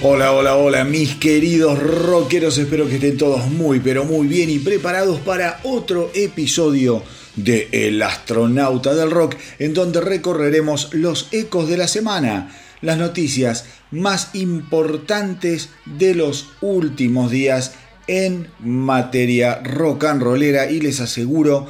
Hola, hola, hola, mis queridos rockeros, espero que estén todos muy, pero muy bien y preparados para otro episodio de El astronauta del rock, en donde recorreremos los ecos de la semana, las noticias más importantes de los últimos días en materia rock and rollera. Y les aseguro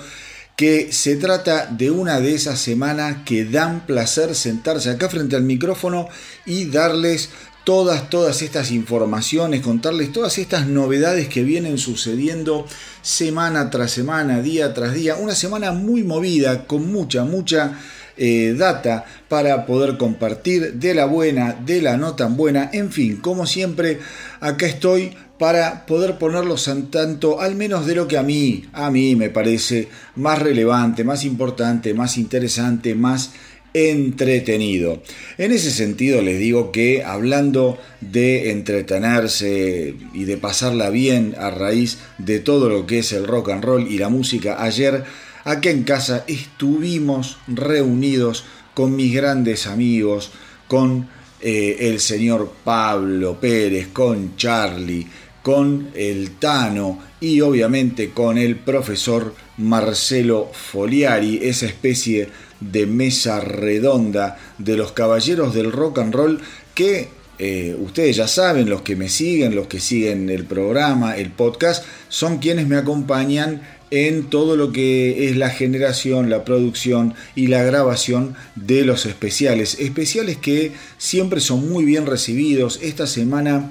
que se trata de una de esas semanas que dan placer sentarse acá frente al micrófono y darles todas, todas estas informaciones, contarles todas estas novedades que vienen sucediendo semana tras semana, día tras día. Una semana muy movida, con mucha, mucha eh, data para poder compartir de la buena, de la no tan buena. En fin, como siempre, acá estoy para poder ponerlos en tanto, al menos de lo que a mí, a mí me parece más relevante, más importante, más interesante, más entretenido. En ese sentido les digo que hablando de entretenerse y de pasarla bien a raíz de todo lo que es el rock and roll y la música, ayer aquí en casa estuvimos reunidos con mis grandes amigos, con eh, el señor Pablo Pérez, con Charlie, con el Tano y obviamente con el profesor Marcelo Foliari, esa especie de mesa redonda de los caballeros del rock and roll que eh, ustedes ya saben, los que me siguen, los que siguen el programa, el podcast, son quienes me acompañan en todo lo que es la generación, la producción y la grabación de los especiales. Especiales que siempre son muy bien recibidos. Esta semana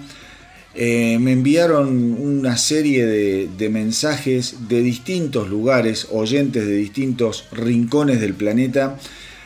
eh, me enviaron una serie de, mensajes de distintos lugares, oyentes de distintos rincones del planeta,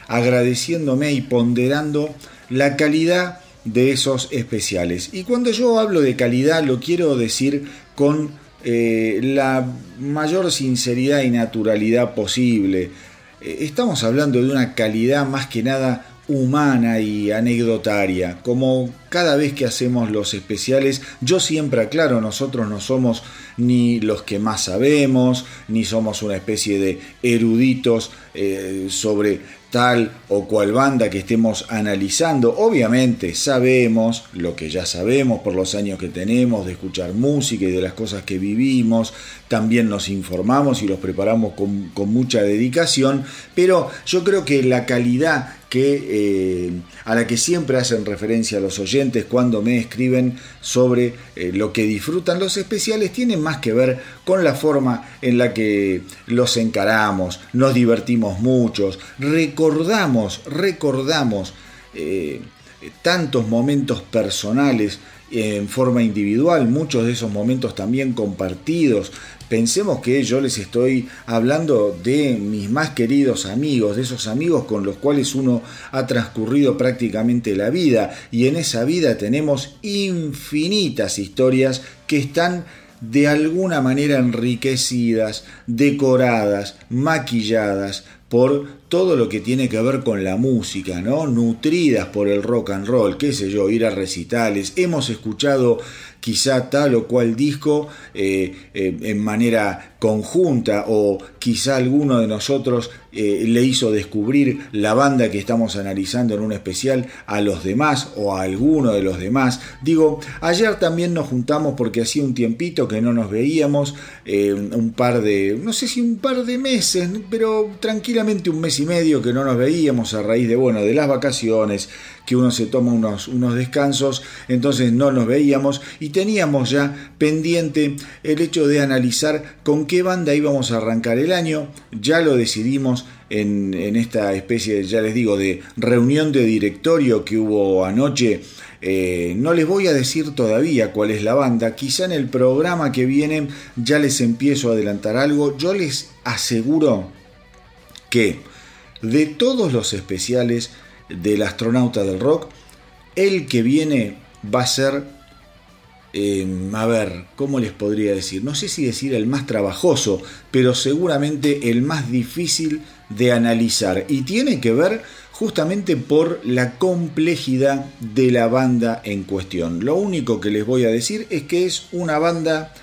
agradeciéndome y ponderando la calidad de esos especiales. Y cuando yo hablo de calidad lo quiero decir con eh, la mayor sinceridad y naturalidad posible. Eh, estamos hablando de una calidad más que nada humana y anecdotaria. Como cada vez que hacemos los especiales, yo siempre aclaro, nosotros no somos ni los que más sabemos, ni somos una especie de eruditos eh, sobre tal o cual banda que estemos analizando. Obviamente sabemos lo que ya sabemos por los años que tenemos de escuchar música y de las cosas que vivimos. También nos informamos y los preparamos con, con mucha dedicación. Pero yo creo que la calidad que, eh, a la que siempre hacen referencia los oyentes cuando me escriben sobre eh, lo que disfrutan. Los especiales tiene más que ver con la forma en la que los encaramos, nos divertimos muchos, recordamos, recordamos eh, tantos momentos personales en forma individual, muchos de esos momentos también compartidos, Pensemos que yo les estoy hablando de mis más queridos amigos, de esos amigos con los cuales uno ha transcurrido prácticamente la vida y en esa vida tenemos infinitas historias que están de alguna manera enriquecidas, decoradas, maquilladas por todo lo que tiene que ver con la música, ¿no? Nutridas por el rock and roll, qué sé yo, ir a recitales. Hemos escuchado quizá tal o cual disco eh, eh, en manera conjunta o quizá alguno de nosotros eh, le hizo descubrir la banda que estamos analizando en un especial a los demás o a alguno de los demás. Digo, ayer también nos juntamos porque hacía un tiempito que no nos veíamos, un par de, no sé si un par de meses, pero tranquilamente un mes y medio que no nos veíamos a raíz de, bueno, de las vacaciones, que uno se toma unos, unos descansos, entonces no nos veíamos y teníamos ya pendiente el hecho de analizar con qué banda íbamos a arrancar el año, ya lo decidimos en, esta especie, ya les digo, de reunión de directorio que hubo anoche. Eh, no les voy a decir todavía cuál es la banda, quizá en el programa que viene ya les empiezo a adelantar algo. Yo les aseguro que de todos los especiales del astronauta del rock, el que viene va a ser, em, a ver, ¿cómo les podría decir? No sé si decir el más trabajoso, pero seguramente el más difícil de analizar. Y tiene que ver justamente por la complejidad de la banda en cuestión. Lo único que les voy a decir es que es una banda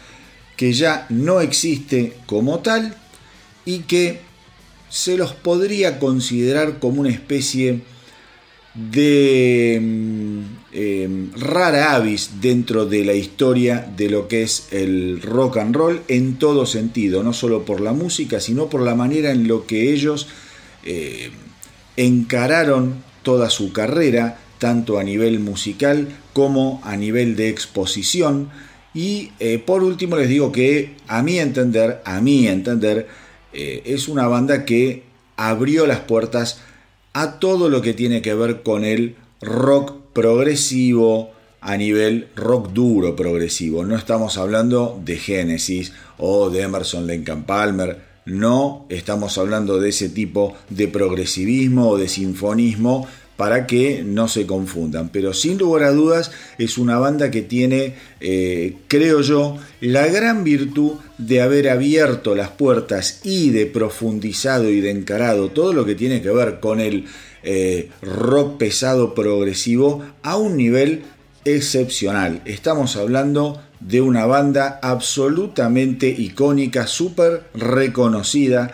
que ya no existe como tal y que se los podría considerar como una especie de em, rara avis dentro de la historia de lo que es el rock and roll en todo sentido, no solo por la música, sino por la manera en lo que ellos eh, encararon toda su carrera, tanto a nivel musical como a nivel de exposición. Y eh, por último les digo que a mi entender, a mi entender, eh, es una banda que abrió las puertas a todo lo que tiene que ver con el rock progresivo a nivel rock duro progresivo. No estamos hablando de Genesis o de Emerson Lincoln Palmer. No estamos hablando de ese tipo de progresivismo o de sinfonismo para que no se confundan. Pero sin lugar a dudas es una banda que tiene, eh, creo yo, la gran virtud de haber abierto las puertas y de profundizado y de encarado todo lo que tiene que ver con el eh, rock pesado progresivo a un nivel excepcional. Estamos hablando de una banda absolutamente icónica, súper reconocida.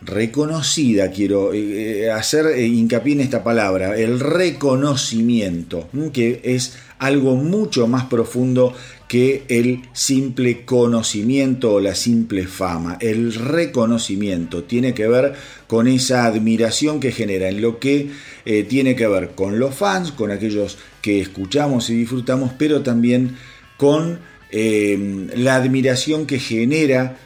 Reconocida, quiero eh, hacer hincapié en esta palabra, el reconocimiento, que es algo mucho más profundo que el simple conocimiento o la simple fama. El reconocimiento tiene que ver con esa admiración que genera en lo que eh, tiene que ver con los fans, con aquellos que escuchamos y disfrutamos, pero también con eh, la admiración que genera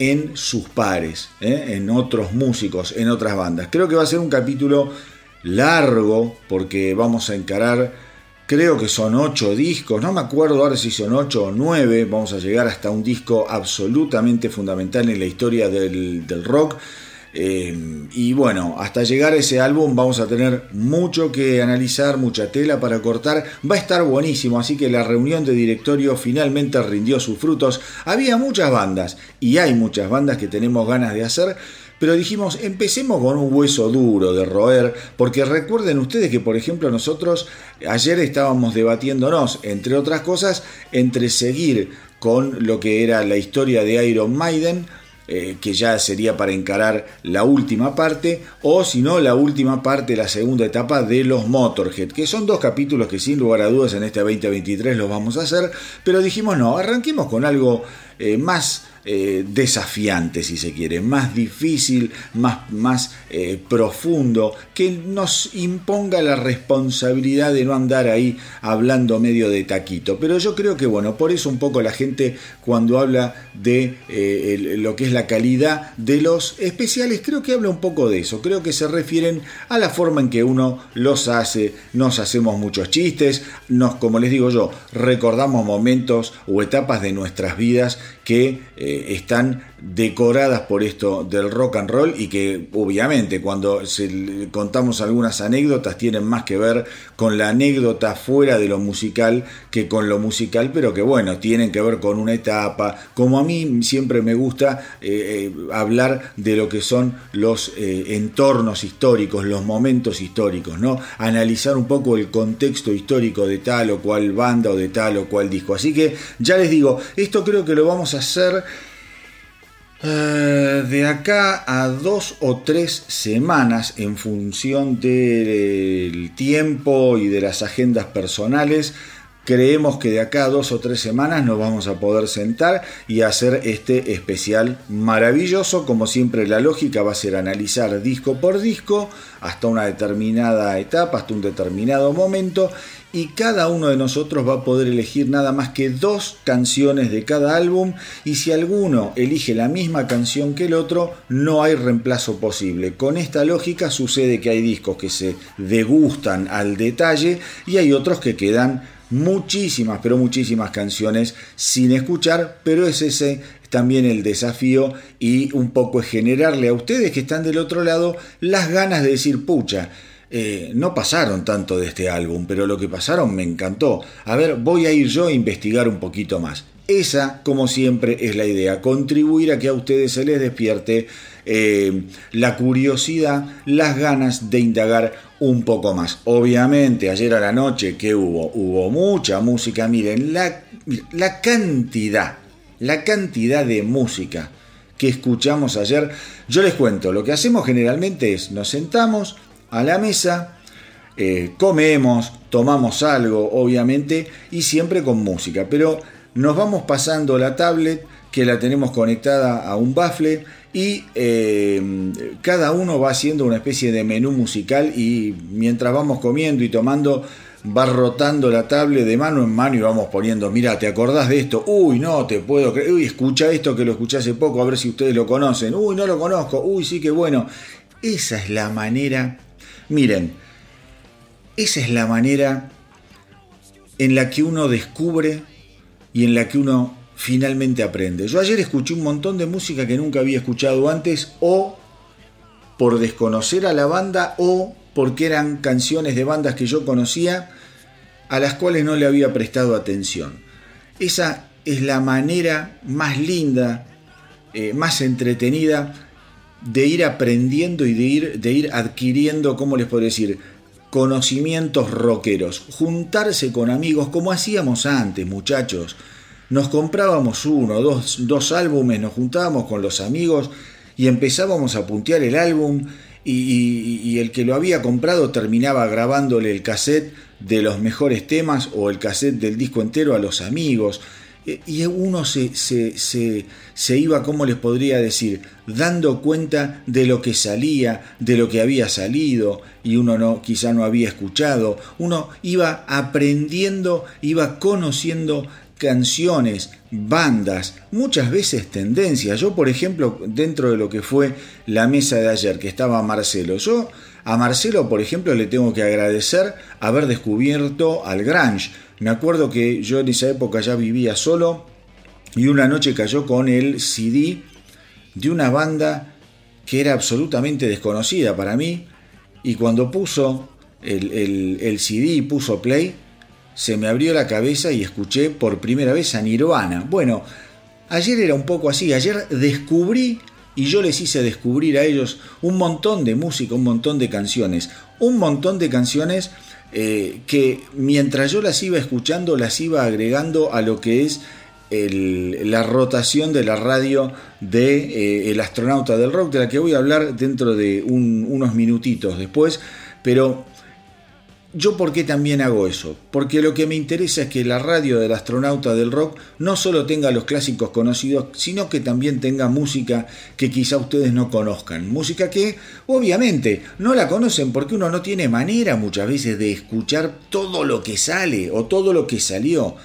en sus pares, ¿eh? en otros músicos, en otras bandas. Creo que va a ser un capítulo largo porque vamos a encarar creo que son ocho discos, no me acuerdo ahora si son ocho o nueve, vamos a llegar hasta un disco absolutamente fundamental en la historia del, rock. Eh, y bueno, hasta llegar a ese álbum vamos a tener mucho que analizar, mucha tela para cortar. Va a estar buenísimo, así que la reunión de directorio finalmente rindió sus frutos. Había muchas bandas y hay muchas bandas que tenemos ganas de hacer pero dijimos, empecemos con un hueso duro de roer, porque recuerden ustedes que, por ejemplo, nosotros ayer estábamos debatiéndonos, entre otras cosas, entre seguir con lo que era la historia de Iron Maiden, eh, que ya sería para encarar la última parte, o si no, la última parte, la segunda etapa de los Motorhead, que son dos capítulos que sin lugar a dudas en este 2023 los vamos a hacer, pero dijimos no, arranquemos con algo eh, más eh, desafiante, si se quiere, más difícil, más, más eh, profundo, que nos imponga la responsabilidad de no andar ahí hablando medio de taquito. Pero yo creo que, bueno, por eso un poco la gente cuando habla de lo que es la calidad de los especiales, creo que habla un poco de eso, creo que se refieren a la forma en que uno los hace, nos hacemos muchos chistes, nos, como les digo yo, recordamos momentos o etapas de nuestras vidas que eh, están decoradas por esto del rock and roll y que obviamente cuando contamos algunas anécdotas tienen más que ver con la anécdota fuera de lo musical que con lo musical, pero que bueno, tienen que ver con una etapa, como a mí siempre me gusta eh, eh, hablar de lo que son los entornos históricos, los momentos históricos, ¿no? Analizar un poco el contexto histórico de tal o cual banda o de tal o cual disco. Así que ya les digo, esto creo que lo vamos a hacer eh, de acá a dos o tres semanas en función del tiempo y de las agendas personales. Creemos que de acá a dos o tres semanas nos vamos a poder sentar y hacer este especial maravilloso. Como siempre la lógica va a ser analizar disco por disco hasta una determinada etapa, hasta un determinado momento y cada uno de nosotros va a poder elegir nada más que dos canciones de cada álbum y si alguno elige la misma canción que el otro, no hay reemplazo posible. Con esta lógica sucede que hay discos que se degustan al detalle y hay otros que quedan muchísimas, pero muchísimas canciones sin escuchar, pero es ese también el desafío y un poco es generarle a ustedes que están del otro lado las ganas de decir, pucha, eh, no pasaron tanto de este álbum, pero lo que pasaron me encantó. A ver, voy a ir yo a investigar un poquito más. Esa, como siempre, es la idea, contribuir a que a ustedes se les despierte eh, la curiosidad, las ganas de indagar un poco más. Obviamente, ayer a la noche, ¿qué hubo? Hubo mucha música, miren, la cantidad, la cantidad de música que escuchamos ayer. Yo les cuento, lo que hacemos generalmente es, nos sentamos, a la mesa, eh, comemos, tomamos algo, obviamente, y siempre con música. Pero nos vamos pasando la tablet, que la tenemos conectada a un baffle, y eh, cada uno va haciendo una especie de menú musical y mientras vamos comiendo y tomando va rotando la tablet de mano en mano y vamos poniendo, mira, ¿te acordás de esto? Uy, no te puedo creer, uy, escucha esto que lo escuché hace poco, a ver si ustedes lo conocen, uy, no lo conozco, uy, sí que bueno. Esa es la manera Miren, esa es la manera en la que uno descubre y en la que uno finalmente aprende. Yo ayer escuché un montón de música que nunca había escuchado antes o por desconocer a la banda o porque eran canciones de bandas que yo conocía a las cuales no le había prestado atención. Esa es la manera más linda, eh, más entretenida de ir aprendiendo y de ir, de ir adquiriendo, ¿cómo les puedo decir? Conocimientos rockeros. Juntarse con amigos como hacíamos antes, muchachos. Nos comprábamos uno, dos, dos álbumes, nos juntábamos con los amigos y empezábamos a puntear el álbum y, y, el que lo había comprado terminaba grabándole el cassette de los mejores temas o el cassette del disco entero a los amigos. Eh, y uno se, se, se, iba, ¿cómo les podría decir?, dando cuenta de lo que salía, de lo que había salido, y uno no, quizá no había escuchado, uno iba aprendiendo, iba conociendo canciones, bandas, muchas veces tendencias. Yo, por ejemplo, dentro de lo que fue la mesa de ayer, que estaba Marcelo, yo a Marcelo, por ejemplo, le tengo que agradecer haber descubierto al Grange. Me acuerdo que yo en esa época ya vivía solo y una noche cayó con el CD de una banda que era absolutamente desconocida para mí y cuando puso el, CD y puso play, se me abrió la cabeza y escuché por primera vez a Nirvana. Bueno, ayer era un poco así, ayer descubrí y yo les hice descubrir a ellos un montón de música, un montón de canciones, un montón de canciones eh, que mientras yo las iba escuchando, las iba agregando a lo que es la rotación de la radio de eh, El astronauta del rock, de la que voy a hablar dentro de unos minutitos después, pero ¿Yo por qué también hago eso? Porque lo que me interesa es que la radio del astronauta del rock no solo tenga los clásicos conocidos, sino que también tenga música que quizá ustedes no conozcan. Música que obviamente no la conocen porque uno no tiene manera muchas veces de escuchar todo lo que sale o todo lo que salió.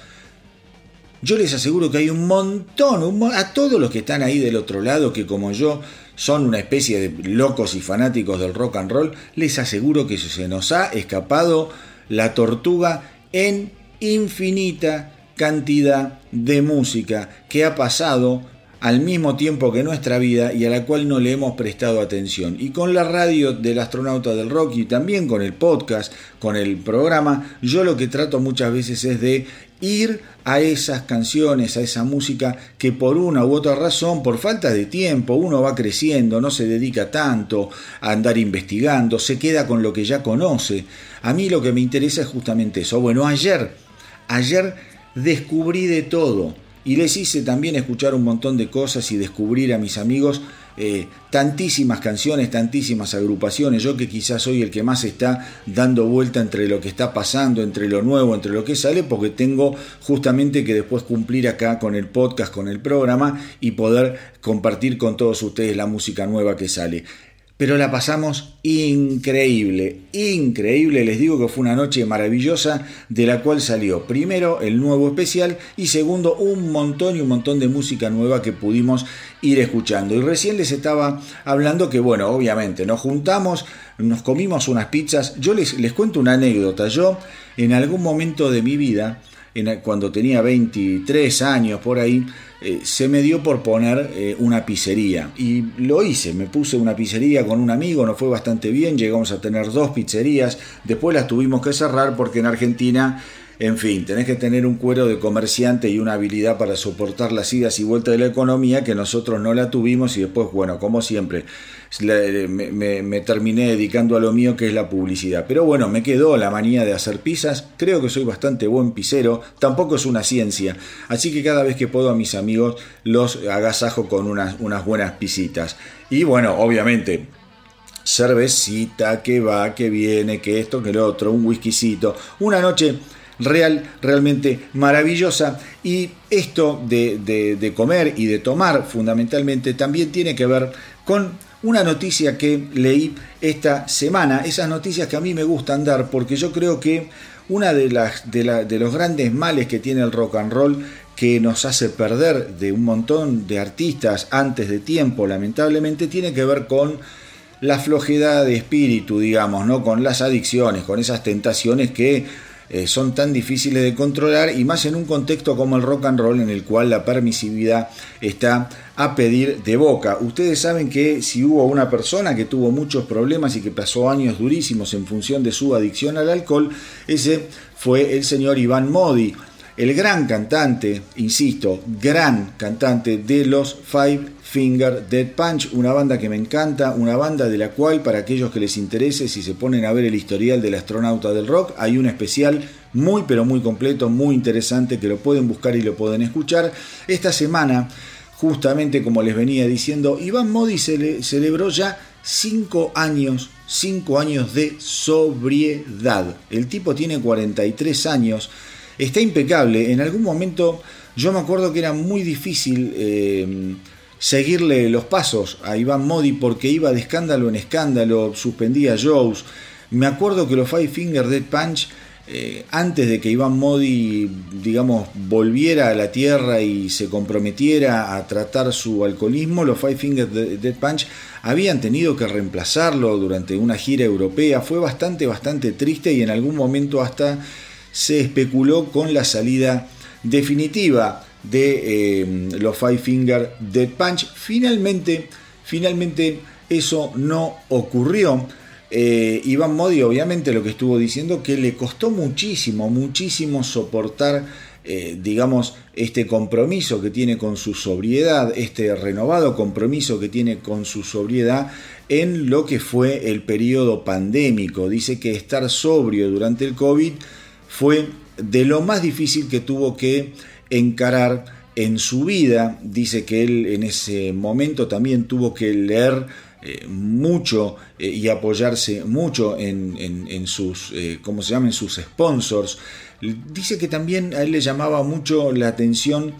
Yo les aseguro que hay un montón, a todos los que están ahí del otro lado, que como yo son una especie de locos y fanáticos del rock and roll, les aseguro que se nos ha escapado la tortuga en infinita cantidad de música que ha pasado al mismo tiempo que nuestra vida y a la cual no le hemos prestado atención. Y con la radio del astronauta del rock y también con el podcast, con el programa, yo lo que trato muchas veces es de ir a esas canciones, a esa música que por una u otra razón, por falta de tiempo, uno va creciendo, no se dedica tanto a andar investigando, se queda con lo que ya conoce. A mí lo que me interesa es justamente eso. Bueno, ayer, ayer descubrí de todo y les hice también escuchar un montón de cosas y descubrir a mis amigos eh, tantísimas canciones, tantísimas agrupaciones, yo que quizás soy el que más está dando vuelta entre lo que está pasando, entre lo nuevo, entre lo que sale, porque tengo justamente que después cumplir acá con el podcast, con el programa y poder compartir con todos ustedes la música nueva que sale. Pero la pasamos increíble, increíble, les digo que fue una noche maravillosa de la cual salió primero el nuevo especial y segundo un montón y un montón de música nueva que pudimos ir escuchando. Y recién les estaba hablando que, bueno, obviamente nos juntamos, nos comimos unas pizzas, yo les, les cuento una anécdota, yo en algún momento de mi vida, cuando tenía 23 años por ahí, eh, se me dio por poner eh, una pizzería. Y lo hice, me puse una pizzería con un amigo, nos fue bastante bien, llegamos a tener dos pizzerías, después las tuvimos que cerrar porque en Argentina en fin, tenés que tener un cuero de comerciante y una habilidad para soportar las idas y vueltas de la economía que nosotros no la tuvimos y después, bueno, como siempre, me, terminé dedicando a lo mío que es la publicidad. Pero bueno, me quedó la manía de hacer pizzas, creo que soy bastante buen pizzero, tampoco es una ciencia, así que cada vez que puedo a mis amigos los agasajo con unas, unas buenas pisitas. Y bueno, obviamente, cervecita, que va, que viene, que esto, que lo otro, un whiskycito, una noche real, realmente maravillosa. Y esto de, comer y de tomar fundamentalmente también tiene que ver con una noticia que leí esta semana, esas noticias que a mí me gustan dar, porque yo creo que una de, las, de, de los grandes males que tiene el rock and roll que nos hace perder de un montón de artistas antes de tiempo, lamentablemente, tiene que ver con la flojedad de espíritu, digamos, ¿no? Con las adicciones, con esas tentaciones que eh, son tan difíciles de controlar y más en un contexto como el rock and roll en el cual la permisividad está a pedir de boca. Ustedes saben que si hubo una persona que tuvo muchos problemas y que pasó años durísimos en función de su adicción al alcohol, ese fue el señor Iván Modi, el gran cantante, insisto, gran cantante de los Five Finger Dead Punch, una banda que me encanta, una banda de la cual para aquellos que les interese, si se ponen a ver el historial del astronauta del rock, hay un especial muy pero muy completo, muy interesante que lo pueden buscar y lo pueden escuchar. Esta semana, justamente como les venía diciendo, Iván Modi celebró ya 5 años, 5 años de sobriedad. El tipo tiene 43 años, está impecable. En algún momento yo me acuerdo que era muy difícil... Eh, seguirle los pasos a Iván Modi porque iba de escándalo en escándalo, suspendía shows. Me acuerdo que los Five Finger Dead Punch, eh, antes de que Iván Modi, digamos, volviera a la tierra y se comprometiera a tratar su alcoholismo, los Five Finger Dead Punch habían tenido que reemplazarlo durante una gira europea. Fue bastante, bastante triste y en algún momento hasta se especuló con la salida definitiva de eh, los Five Finger Dead Punch. Finalmente, finalmente eso no ocurrió. Eh, Iván Modi obviamente lo que estuvo diciendo que le costó muchísimo, muchísimo soportar, eh, digamos, este compromiso que tiene con su sobriedad, este renovado compromiso que tiene con su sobriedad en lo que fue el periodo pandémico. Dice que estar sobrio durante el COVID fue de lo más difícil que tuvo que encarar en su vida. Dice que él en ese momento también tuvo que leer eh, mucho eh, y apoyarse mucho en, sus, eh, ¿cómo se llaman? sus sponsors. Dice que también a él le llamaba mucho la atención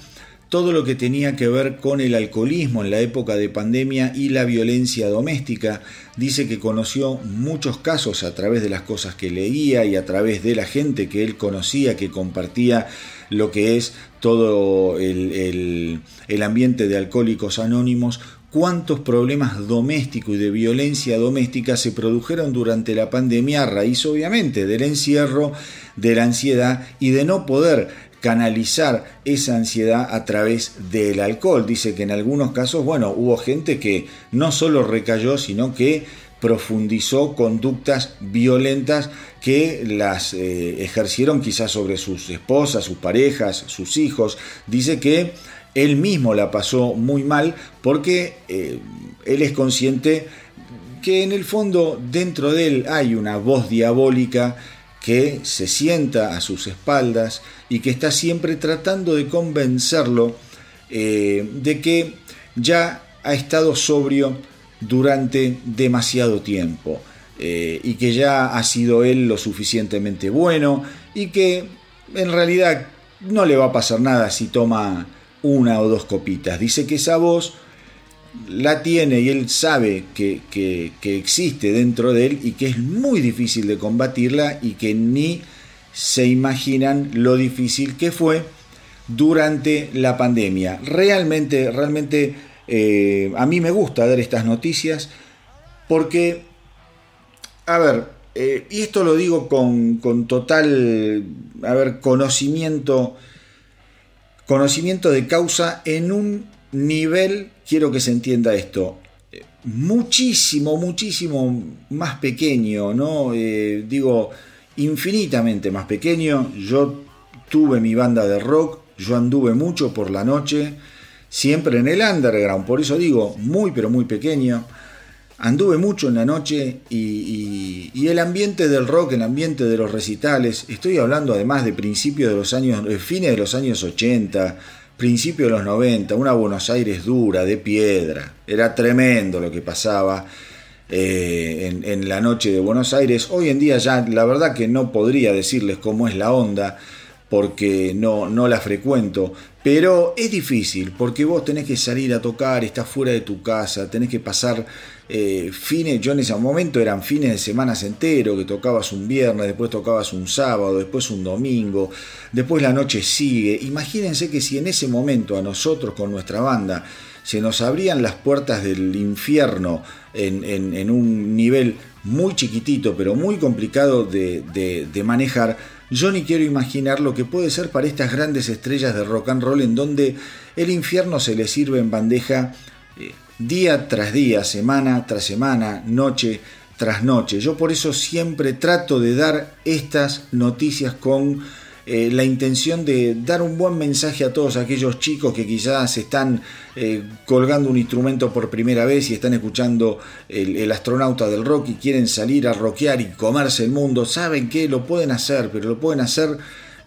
todo lo que tenía que ver con el alcoholismo en la época de pandemia y la violencia doméstica. Dice que conoció muchos casos a través de las cosas que leía y a través de la gente que él conocía, que compartía lo que es todo el, ambiente de alcohólicos anónimos, cuántos problemas domésticos y de violencia doméstica se produjeron durante la pandemia a raíz obviamente del encierro, de la ansiedad y de no poder canalizar esa ansiedad a través del alcohol. Dice que en algunos casos, bueno, hubo gente que no solo recayó, sino que profundizó conductas violentas que las eh, ejercieron quizás sobre sus esposas, sus parejas, sus hijos. Dice que él mismo la pasó muy mal porque eh, él es consciente que en el fondo dentro de él hay una voz diabólica que se sienta a sus espaldas y que está siempre tratando de convencerlo eh, de que ya ha estado sobrio durante demasiado tiempo eh, y que ya ha sido él lo suficientemente bueno y que en realidad no le va a pasar nada si toma una o dos copitas. Dice que esa voz la tiene y él sabe que, que, existe dentro de él y que es muy difícil de combatirla y que ni se imaginan lo difícil que fue durante la pandemia. Realmente, realmente eh, a mí me gusta dar estas noticias porque, a ver, eh, y esto lo digo con, con total, a ver, conocimiento, conocimiento de causa en un nivel, quiero que se entienda esto, muchísimo, muchísimo más pequeño, ¿no? Eh, digo, infinitamente más pequeño. Yo tuve mi banda de rock, yo anduve mucho por la noche, siempre en el underground, por eso digo, muy pero muy pequeño. Anduve mucho en la noche y, y, el ambiente del rock, el ambiente de los recitales, estoy hablando además de principios de los años, eh, fines de los años 80, principio de los 90, una Buenos Aires dura, de piedra. Era tremendo lo que pasaba eh, en, la noche de Buenos Aires. Hoy en día ya la verdad que no podría decirles cómo es la onda porque no, no la frecuento, pero es difícil porque vos tenés que salir a tocar, estás fuera de tu casa, tenés que pasar eh, fines, yo en ese momento eran fines de semanas entero, que tocabas un viernes, después tocabas un sábado, después un domingo, después la noche sigue. Imagínense que si en ese momento a nosotros con nuestra banda se nos abrían las puertas del infierno en, un nivel muy chiquitito, pero muy complicado de, de manejar, yo ni quiero imaginar lo que puede ser para estas grandes estrellas de rock and roll en donde el infierno se les sirve en bandeja eh, día tras día, semana tras semana, noche tras noche. Yo por eso siempre trato de dar estas noticias con eh, la intención de dar un buen mensaje a todos aquellos chicos que quizás están eh, colgando un instrumento por primera vez y están escuchando el, astronauta del rock y quieren salir a rockear y comerse el mundo. Saben que lo pueden hacer, pero lo pueden hacer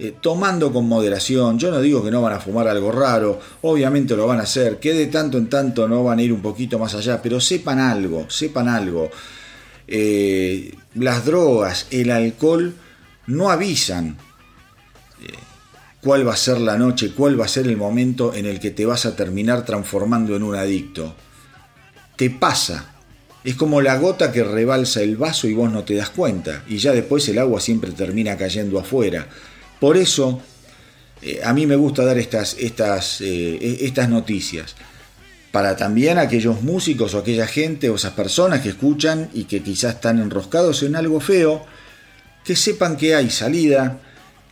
eh, tomando con moderación. Yo no digo que no van a fumar algo raro, obviamente lo van a hacer, que de tanto en tanto no van a ir un poquito más allá, pero sepan algo, sepan algo. las drogas, el alcohol no avisan cuál va a ser la noche, cuál va a ser el momento en el que te vas a terminar transformando en un adicto. Te pasa. Es como la gota que rebalsa el vaso y vos no te das cuenta. Y ya después el agua siempre termina cayendo afuera. Por eso eh, a mí me gusta dar eh, e-, estas noticias. Para también aquellos músicos o aquella gente o esas personas que escuchan y que quizás están enroscados en algo feo, que sepan que hay salida,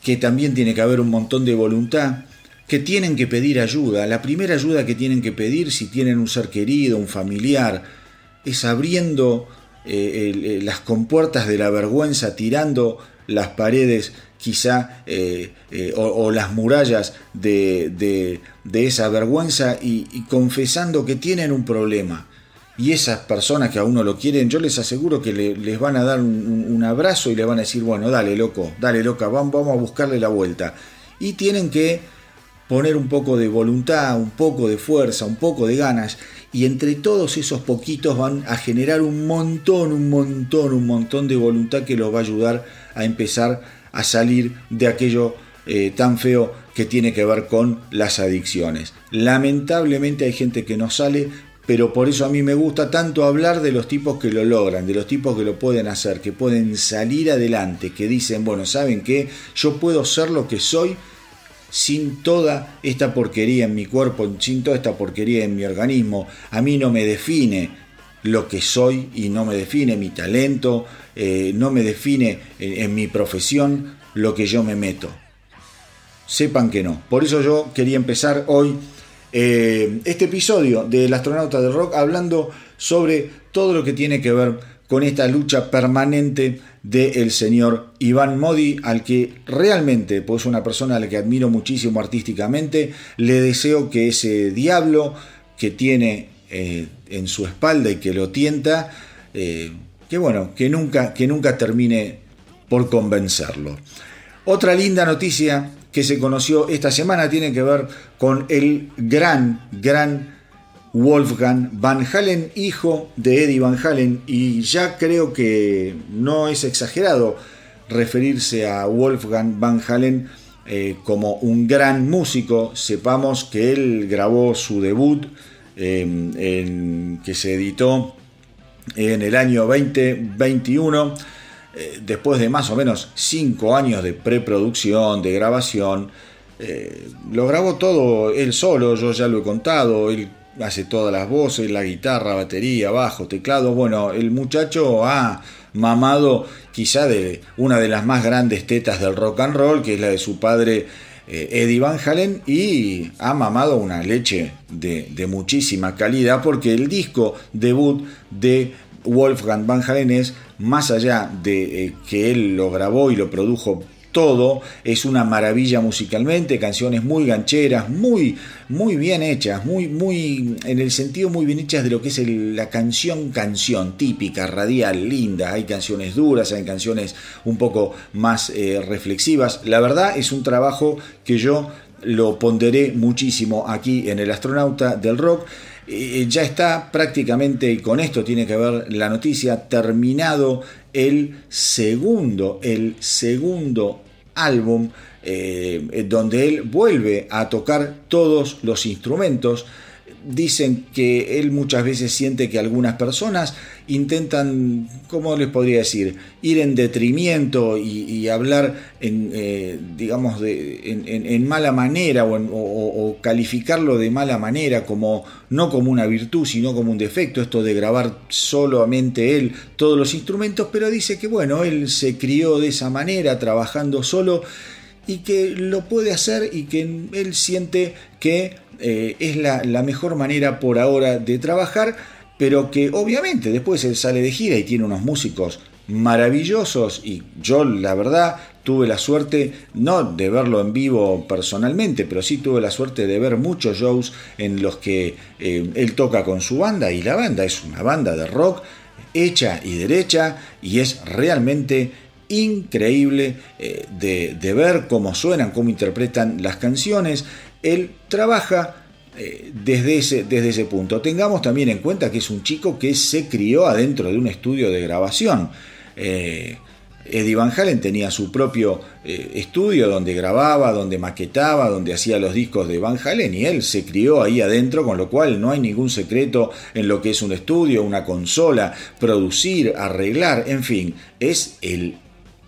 que también tiene que haber un montón de voluntad, que tienen que pedir ayuda. La primera ayuda que tienen que pedir si tienen un ser querido, un familiar, es abriendo eh, las compuertas de la vergüenza, tirando las paredes quizá eh, o, las murallas de, esa vergüenza y confesando que tienen un problema y esas personas que a uno lo quieren, yo les aseguro que les van a dar un, abrazo y le van a decir, bueno, dale loco, dale loca, vamos, vamos a buscarle la vuelta. Y tienen que poner un poco de voluntad, un poco de fuerza, un poco de ganas, y entre todos esos poquitos van a generar un montón, un montón, un montón de voluntad que los va a ayudar a empezar a salir de aquello eh, tan feo que tiene que ver con las adicciones. Lamentablemente hay gente que no sale pero por eso a mí me gusta tanto hablar de los tipos que lo logran, de los tipos que lo pueden hacer, que pueden salir adelante, que dicen, bueno, ¿saben qué? Yo puedo ser lo que soy sin toda esta porquería en mi cuerpo, sin toda esta porquería en mi organismo. A mí no me define lo que soy y no me define mi talento, eh, no me define en mi profesión lo que yo me meto. Sepan que no. Por eso yo quería empezar hoy eh, este episodio del astronauta del rock hablando sobre todo lo que tiene que ver con esta lucha permanente del señor Iván Modi, al que realmente, pues una persona a la que admiro muchísimo artísticamente, le deseo que ese diablo que tiene eh, en su espalda y que lo tienta, que bueno, que nunca, que nunca termine por convencerlo. Otra linda noticia que se conoció esta semana tiene que ver con el gran, gran Wolfgang Van Halen, hijo de Eddie Van Halen, y ya creo que no es exagerado referirse a Wolfgang Van Halen eh, como un gran músico. Sepamos que él grabó su debut em, que se editó en el año 2021, eh, después de más o menos cinco años de preproducción, de grabación. Eh, lo grabó todo él solo, yo ya lo he contado, él hace todas las voces, la guitarra, batería, bajo, teclado. Bueno, el muchacho ha mamado quizá de una de las más grandes tetas del rock and roll, que es la de su padre eh, Eddie Van Halen, y ha mamado una leche de, muchísima calidad, porque el disco debut de Wolfgang Van Halen es, más allá de eh, que él lo grabó y lo produjo todo es una maravilla musicalmente, canciones muy gancheras, muy, muy bien hechas, muy, muy, en el sentido muy bien hechas de lo que es la canción canción típica, radial, linda. Hay canciones duras, hay canciones un poco más eh, reflexivas. La verdad es un trabajo que yo lo ponderé muchísimo aquí en el astronauta del rock. Ya está prácticamente, y con esto tiene que ver la noticia, terminado el segundo, el segundo álbum eh, donde él vuelve a tocar todos los instrumentos dicen que él muchas veces siente que algunas personas intentan, ¿cómo les podría decir?, ir en detrimento y, hablar en, eh, digamos, de, en, mala manera o, calificarlo de mala manera, como no como una virtud, sino como un defecto, esto de grabar solamente él todos los instrumentos, pero dice que, bueno, él se crió de esa manera, trabajando solo y que lo puede hacer y que él siente que eh, es la, mejor manera por ahora de trabajar, pero que obviamente después él sale de gira y tiene unos músicos maravillosos y yo la verdad tuve la suerte no de verlo en vivo personalmente, pero sí tuve la suerte de ver muchos shows en los que eh, él toca con su banda y la banda es una banda de rock hecha y derecha y es realmente increíble eh, de, de, ver cómo suenan, cómo interpretan las canciones él trabaja eh, desde, ese, desde ese punto. Tengamos también en cuenta que es un chico que se crió adentro de un estudio de grabación. Eh, Eddie Van Halen tenía su propio eh, estudio donde grababa, donde maquetaba, donde hacía los discos de Van Halen y él se crió ahí adentro, con lo cual no hay ningún secreto en lo que es un estudio, una consola, producir, arreglar, en fin, es el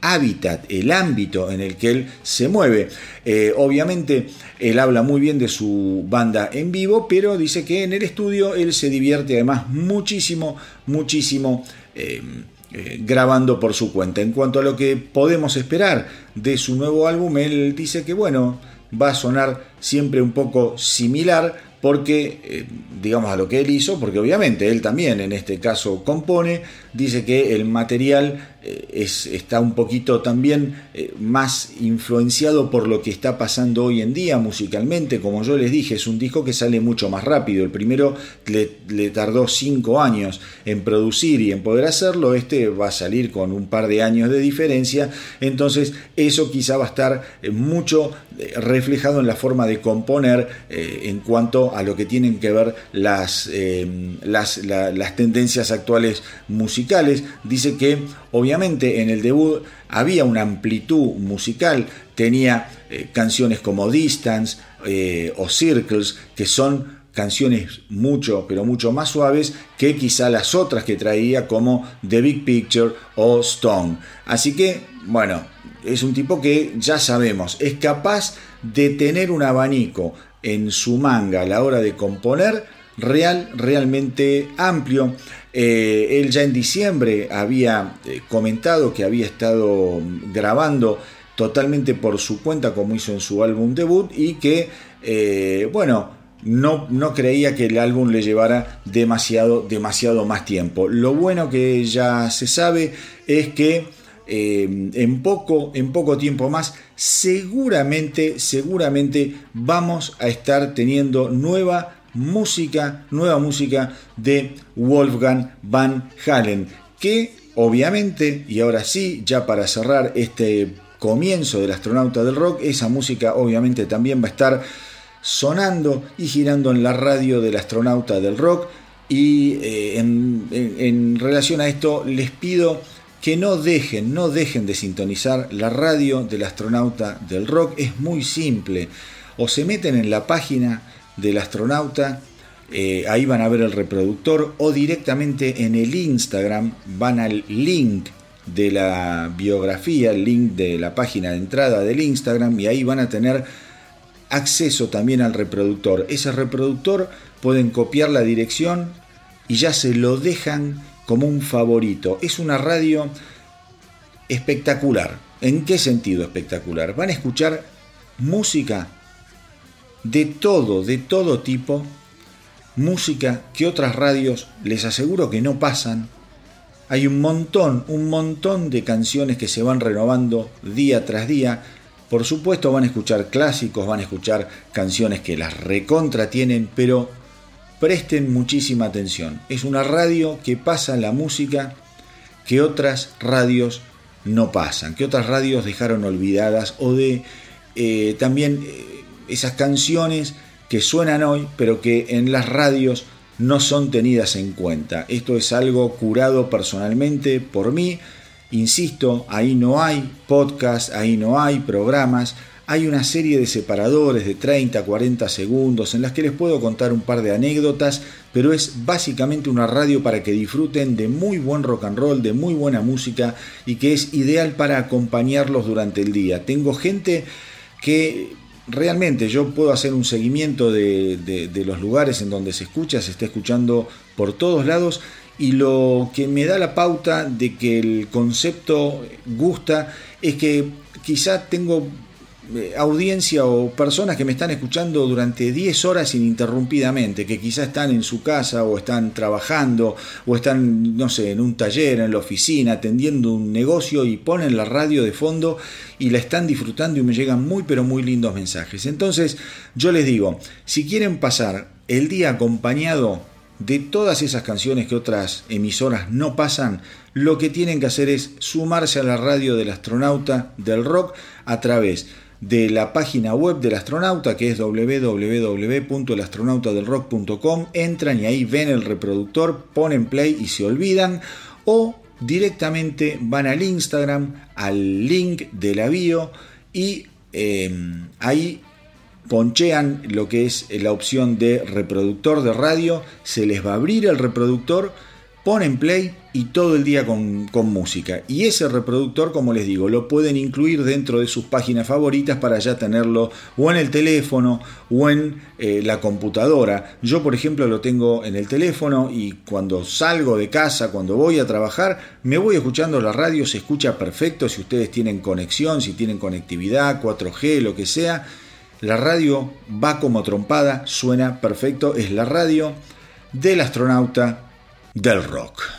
hábitat, el ámbito en el que él se mueve. Eh, obviamente él habla muy bien de su banda en vivo, pero dice que en el estudio él se divierte además muchísimo, muchísimo. Eh, eh, grabando por su cuenta. En cuanto a lo que podemos esperar de su nuevo álbum, él dice que bueno, va a sonar siempre un poco similar porque, eh, digamos, a lo que él hizo, porque obviamente él también en este caso compone, dice que el material eh, es, está un poquito también eh, más influenciado por lo que está pasando hoy en día musicalmente, como yo les dije, es un disco que sale mucho más rápido, el primero le, tardó cinco años en producir y en poder hacerlo, este va a salir con un par de años de diferencia, entonces eso quizá va a estar mucho reflejado en la forma de componer en cuanto a lo que tienen que ver las, eh, las, tendencias actuales musicales. Dice que obviamente en el debut había una amplitud musical, tenía eh, canciones como Distance eh, o Circles, que son canciones mucho, pero mucho más suaves que quizá las otras que traía como The Big Picture o Stone. Así que, bueno, es un tipo que ya sabemos, es capaz de tener un abanico en su manga a la hora de componer real, realmente amplio. Eh, él ya en diciembre había eh, comentado que había estado grabando totalmente por su cuenta como hizo en su álbum debut y que, eh, bueno, no, no, creía que el álbum le llevara demasiado, demasiado más tiempo. Lo bueno que ya se sabe es que en, poco, en poco tiempo más seguramente, seguramente vamos a estar teniendo nueva música, nueva música de Wolfgang Van Halen, que obviamente, y ahora sí, ya para cerrar este comienzo del astronauta del rock, esa música obviamente también va a estar sonando y girando en la radio del astronauta del rock. Y eh, en relación a esto les pido que no dejen, no dejen de sintonizar la radio del astronauta del rock. Es muy simple. O se meten en la página del astronauta, eh, ahí van a ver el reproductor o directamente en el Instagram van al link de la biografía, el link de la página de entrada del Instagram y ahí van a tener acceso también al reproductor. Ese reproductor pueden copiar la dirección y ya se lo dejan como un favorito. Es una radio espectacular. ¿En qué sentido espectacular? Van a escuchar música de todo, de todo tipo, música que otras radios les aseguro que no pasan. Hay un montón, un montón de canciones que se van renovando día tras día. Por supuesto van a escuchar clásicos, van a escuchar canciones que las recontra tienen, pero presten muchísima atención. Es una radio que pasa la música que otras radios no pasan, que otras radios dejaron olvidadas o de eh, también eh, esas canciones que suenan hoy, pero que en las radios no son tenidas en cuenta. Esto es algo curado personalmente por mí. Insisto, ahí no hay podcast, ahí no hay programas, hay una serie de separadores de 30, 40 segundos en las que les puedo contar un par de anécdotas, pero es básicamente una radio para que disfruten de muy buen rock and roll, de muy buena música y que es ideal para acompañarlos durante el día. Tengo gente que realmente yo puedo hacer un seguimiento de, los lugares en donde se escucha, se está escuchando por todos lados y lo que me da la pauta de que el concepto gusta es que quizá tengo audiencia o personas que me están escuchando durante 10 horas ininterrumpidamente, que quizá están en su casa o están trabajando o están, no sé, en un taller, en la oficina, atendiendo un negocio y ponen la radio de fondo y la están disfrutando y me llegan muy pero muy lindos mensajes. Entonces yo les digo, si quieren pasar el día acompañado de todas esas canciones que otras emisoras no pasan, lo que tienen que hacer es sumarse a la radio del astronauta del rock a través de la página web del astronauta que es www.elastronautadelrock.com entran y ahí ven el reproductor, ponen play y se olvidan. O directamente van al Instagram, al link de la bio y em, ahí ponchean lo que es la opción de reproductor de radio, se les va a abrir el reproductor ponen play y todo el día con, música. Y ese reproductor, como les digo, lo pueden incluir dentro de sus páginas favoritas para ya tenerlo o en el teléfono o en eh, la computadora. Yo, por ejemplo, lo tengo en el teléfono y cuando salgo de casa, cuando voy a trabajar, me voy escuchando la radio, se escucha perfecto si ustedes tienen conexión, si tienen conectividad, 4G, lo que sea. La radio va como trompada, suena perfecto, es la radio del astronauta del rock.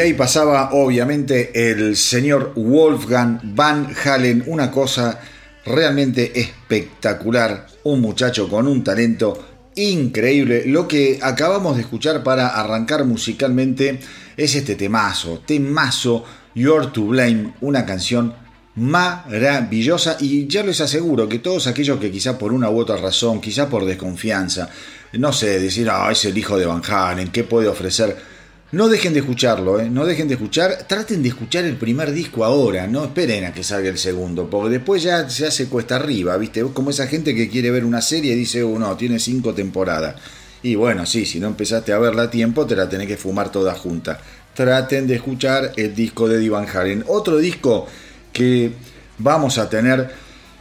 Ahí pasaba obviamente el señor Wolfgang Van Halen, una cosa realmente espectacular, un muchacho con un talento increíble. Lo que acabamos de escuchar para arrancar musicalmente es este temazo, temazo You're to Blame, una canción maravillosa y ya les aseguro que todos aquellos que quizá por una u otra razón, quizá por desconfianza, no sé, decir, ah, es el hijo de Van Halen, ¿qué puede ofrecer? No dejen de escucharlo, ¿eh? no dejen de escuchar, traten de escuchar el primer disco ahora, no esperen a que salga el segundo, porque después ya se hace cuesta arriba, ¿viste? Como esa gente que quiere ver una serie y dice, oh, no, tiene cinco temporadas. Y bueno, sí, si no empezaste a verla a tiempo, te la tenés que fumar toda junta. Traten de escuchar el disco de Divan Halen. Otro disco que vamos a tener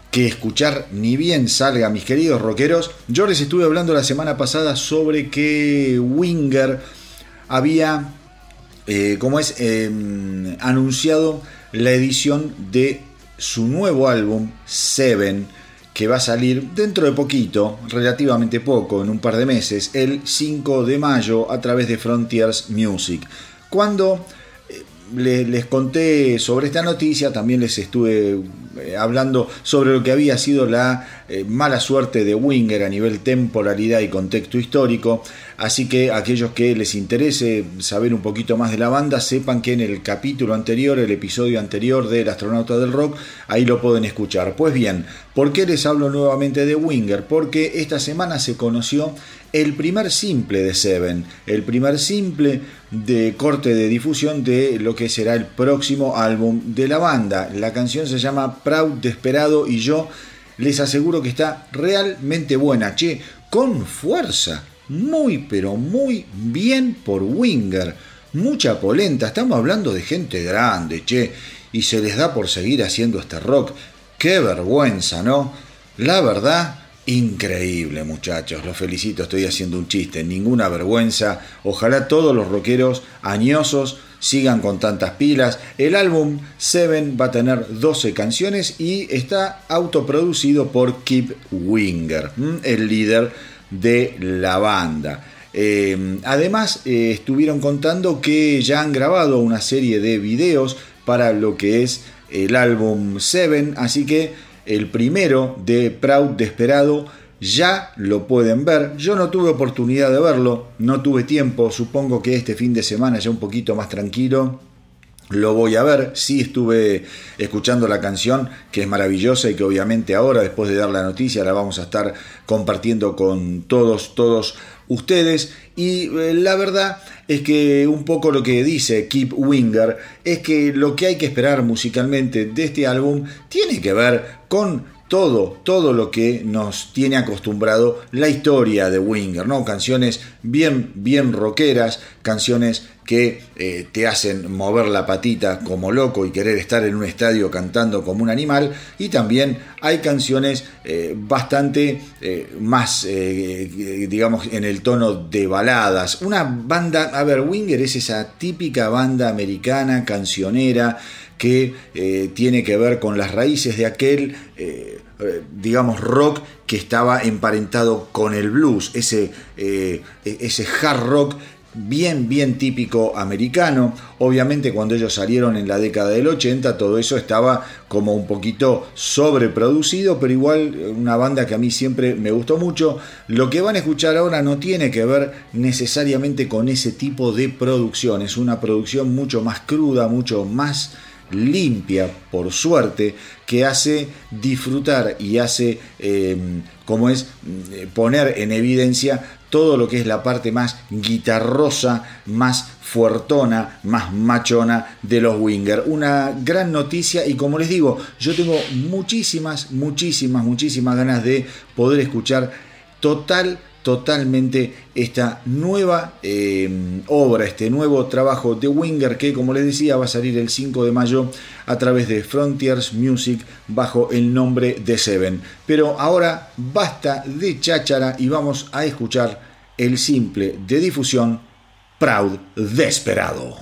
que escuchar ni bien salga, mis queridos rockeros. Yo les estuve hablando la semana pasada sobre que Winger había, eh, como es, eh, anunciado la edición de su nuevo álbum, Seven, que va a salir dentro de poquito, relativamente poco, en un par de meses, el 5 de mayo a través de Frontiers Music. Cuando le- les conté sobre esta noticia, también les estuve eh, hablando sobre lo que había sido la eh, mala suerte de Winger a nivel temporalidad y contexto histórico. Así que aquellos que les interese saber un poquito más de la banda, sepan que en el capítulo anterior, el episodio anterior del Astronauta del Rock, ahí lo pueden escuchar. Pues bien, ¿por qué les hablo nuevamente de Winger? Porque esta semana se conoció el primer simple de Seven, el primer simple de corte de difusión de lo que será el próximo álbum de la banda. La canción se llama Proud Desperado y yo les aseguro que está realmente buena, che, con fuerza, muy pero muy bien por Winger, mucha polenta, estamos hablando de gente grande, che, y se les da por seguir haciendo este rock, qué vergüenza, ¿no? La verdad, increíble muchachos, los felicito, estoy haciendo un chiste, ninguna vergüenza, ojalá todos los rockeros añosos sigan con tantas pilas. El álbum Seven va a tener 12 canciones y está autoproducido por Kip Winger, el líder de la banda. Eh, además, eh, estuvieron contando que ya han grabado una serie de videos para lo que es el álbum Seven, así que el primero de Proud Desperado ya lo pueden ver. Yo no tuve oportunidad de verlo, no tuve tiempo, supongo que este fin de semana ya un poquito más tranquilo. Lo voy a ver, sí estuve escuchando la canción que es maravillosa y que obviamente ahora después de dar la noticia la vamos a estar compartiendo con todos, todos ustedes y eh, la verdad es que un poco lo que dice Keep Winger es que lo que hay que esperar musicalmente de este álbum tiene que ver con todo, todo lo que nos tiene acostumbrado la historia de Winger, ¿no? Canciones bien, bien rockeras, canciones que eh, te hacen mover la patita como loco y querer estar en un estadio cantando como un animal. Y también hay canciones eh, bastante eh, más, digamos, en el tono de baladas. Una banda, a ver, Winger es esa típica banda americana, cancionera, que eh, tiene que ver con las raíces de aquel, eh, eh, digamos, rock que estaba emparentado con el blues, ese, eh, ese hard rock bien, bien típico americano. Obviamente cuando ellos salieron en la década del 80 todo eso estaba como un poquito sobreproducido, pero igual una banda que a mí siempre me gustó mucho. Lo que van a escuchar ahora no tiene que ver necesariamente con ese tipo de producción, es una producción mucho más cruda, mucho más limpia, por suerte, que hace disfrutar y hace, eh, como es, eh, poner en evidencia todo lo que es la parte más guitarrosa, más fuertona, más machona de los Winger. Una gran noticia y como les digo, yo tengo muchísimas, muchísimas, muchísimas ganas de poder escuchar total totalmente esta nueva eh, obra, este nuevo trabajo de Winger que como les decía va a salir el 5 de mayo a través de Frontiers Music bajo el nombre de Seven. Pero ahora basta de cháchara y vamos a escuchar el simple de difusión Proud Desperado.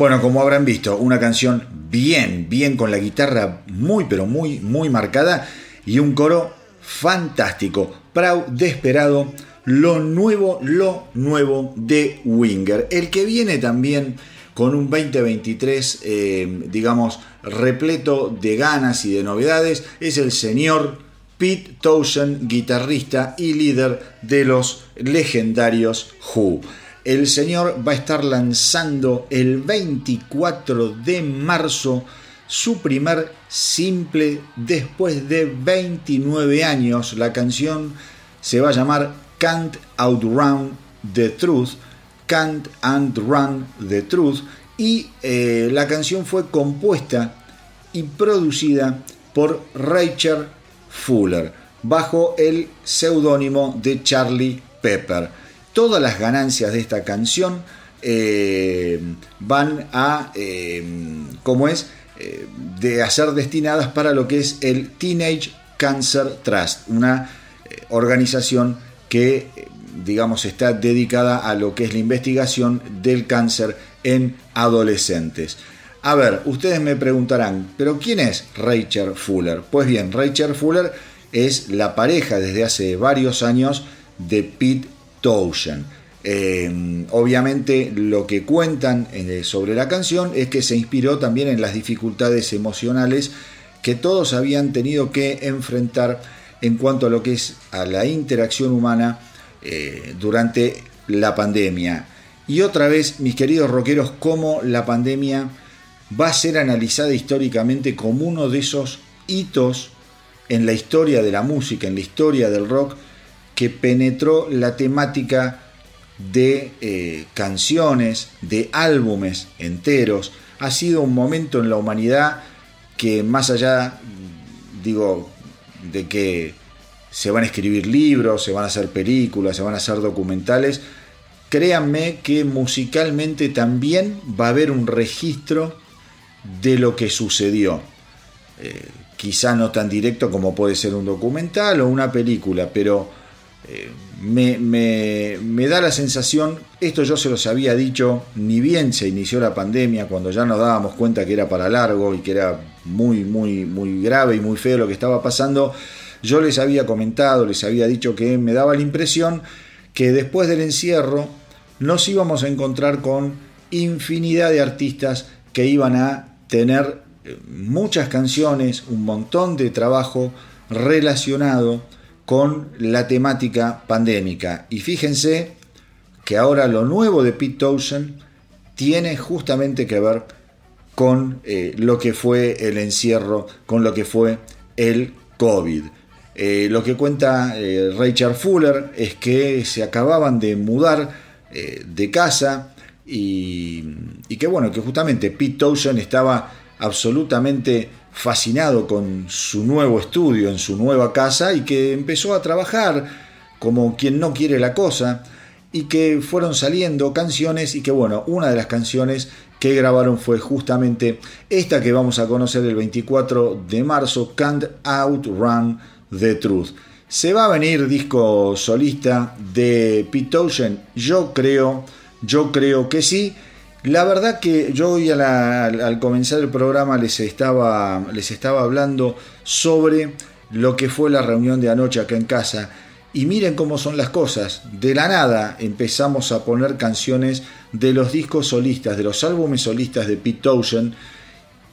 Bueno, como habrán visto, una canción bien, bien con la guitarra muy, pero muy, muy marcada y un coro fantástico. Proud Desperado lo nuevo, lo nuevo de Winger. El que viene también con un 2023, eh, digamos, repleto de ganas y de novedades, es el señor Pete Townshend, guitarrista y líder de los legendarios Who. El señor va a estar lanzando el 24 de marzo su primer simple después de 29 años. La canción se va a llamar Can't Outrun the Truth. Can't Outrun the Truth. Y eh, la canción fue compuesta y producida por Rachel Fuller bajo el seudónimo de Charlie Pepper. Todas las ganancias de esta canción eh, van a, eh, ¿cómo es? Eh, de ser destinadas para lo que es el Teenage Cancer Trust, una organización que, digamos, está dedicada a lo que es la investigación del cáncer en adolescentes. A ver, ustedes me preguntarán, ¿pero quién es Rachel Fuller? Pues bien, Rachel Fuller es la pareja desde hace varios años de Pete Townshend. Eh, obviamente lo que cuentan eh, sobre la canción es que se inspiró también en las dificultades emocionales que todos habían tenido que enfrentar en cuanto a lo que es a la interacción humana eh, durante la pandemia. Y otra vez, mis queridos rockeros, cómo la pandemia va a ser analizada históricamente como uno de esos hitos en la historia de la música, en la historia del rock, que penetró la temática de eh, canciones, de álbumes enteros. Ha sido un momento en la humanidad que más allá, digo, de que se van a escribir libros, se van a hacer películas, se van a hacer documentales, créanme que musicalmente también va a haber un registro de lo que sucedió. Eh, quizá no tan directo como puede ser un documental o una película, pero eh, me, da la sensación, esto yo se los había dicho, ni bien se inició la pandemia, cuando ya nos dábamos cuenta que era para largo y que era muy, muy, muy grave y muy feo lo que estaba pasando, yo les había comentado, les había dicho que me daba la impresión que después del encierro nos íbamos a encontrar con infinidad de artistas que iban a tener eh, muchas canciones, un montón de trabajo relacionado con la temática pandémica. Y fíjense que ahora lo nuevo de Pete Townshend tiene justamente que ver con eh, lo que fue el encierro, con lo que fue el COVID. Eh, lo que cuenta Rachel Fuller es que se acababan de mudar de casa, y, que bueno, que justamente Pete Townshend estaba absolutamente fascinado con su nuevo estudio en su nueva casa y que empezó a trabajar como quien no quiere la cosa y que fueron saliendo canciones y que bueno, una de las canciones que grabaron fue justamente esta que vamos a conocer el 24 de marzo, Can't Outrun the Truth. ¿Se va a venir disco solista de Pete? Yo creo yo creo que sí. La verdad que yo hoy al, comenzar el programa les estaba, les estaba hablando sobre lo que fue la reunión de anoche acá en casa. Y miren cómo son las cosas. De la nada empezamos a poner canciones de los discos solistas, de los álbumes solistas de Pete Townshend.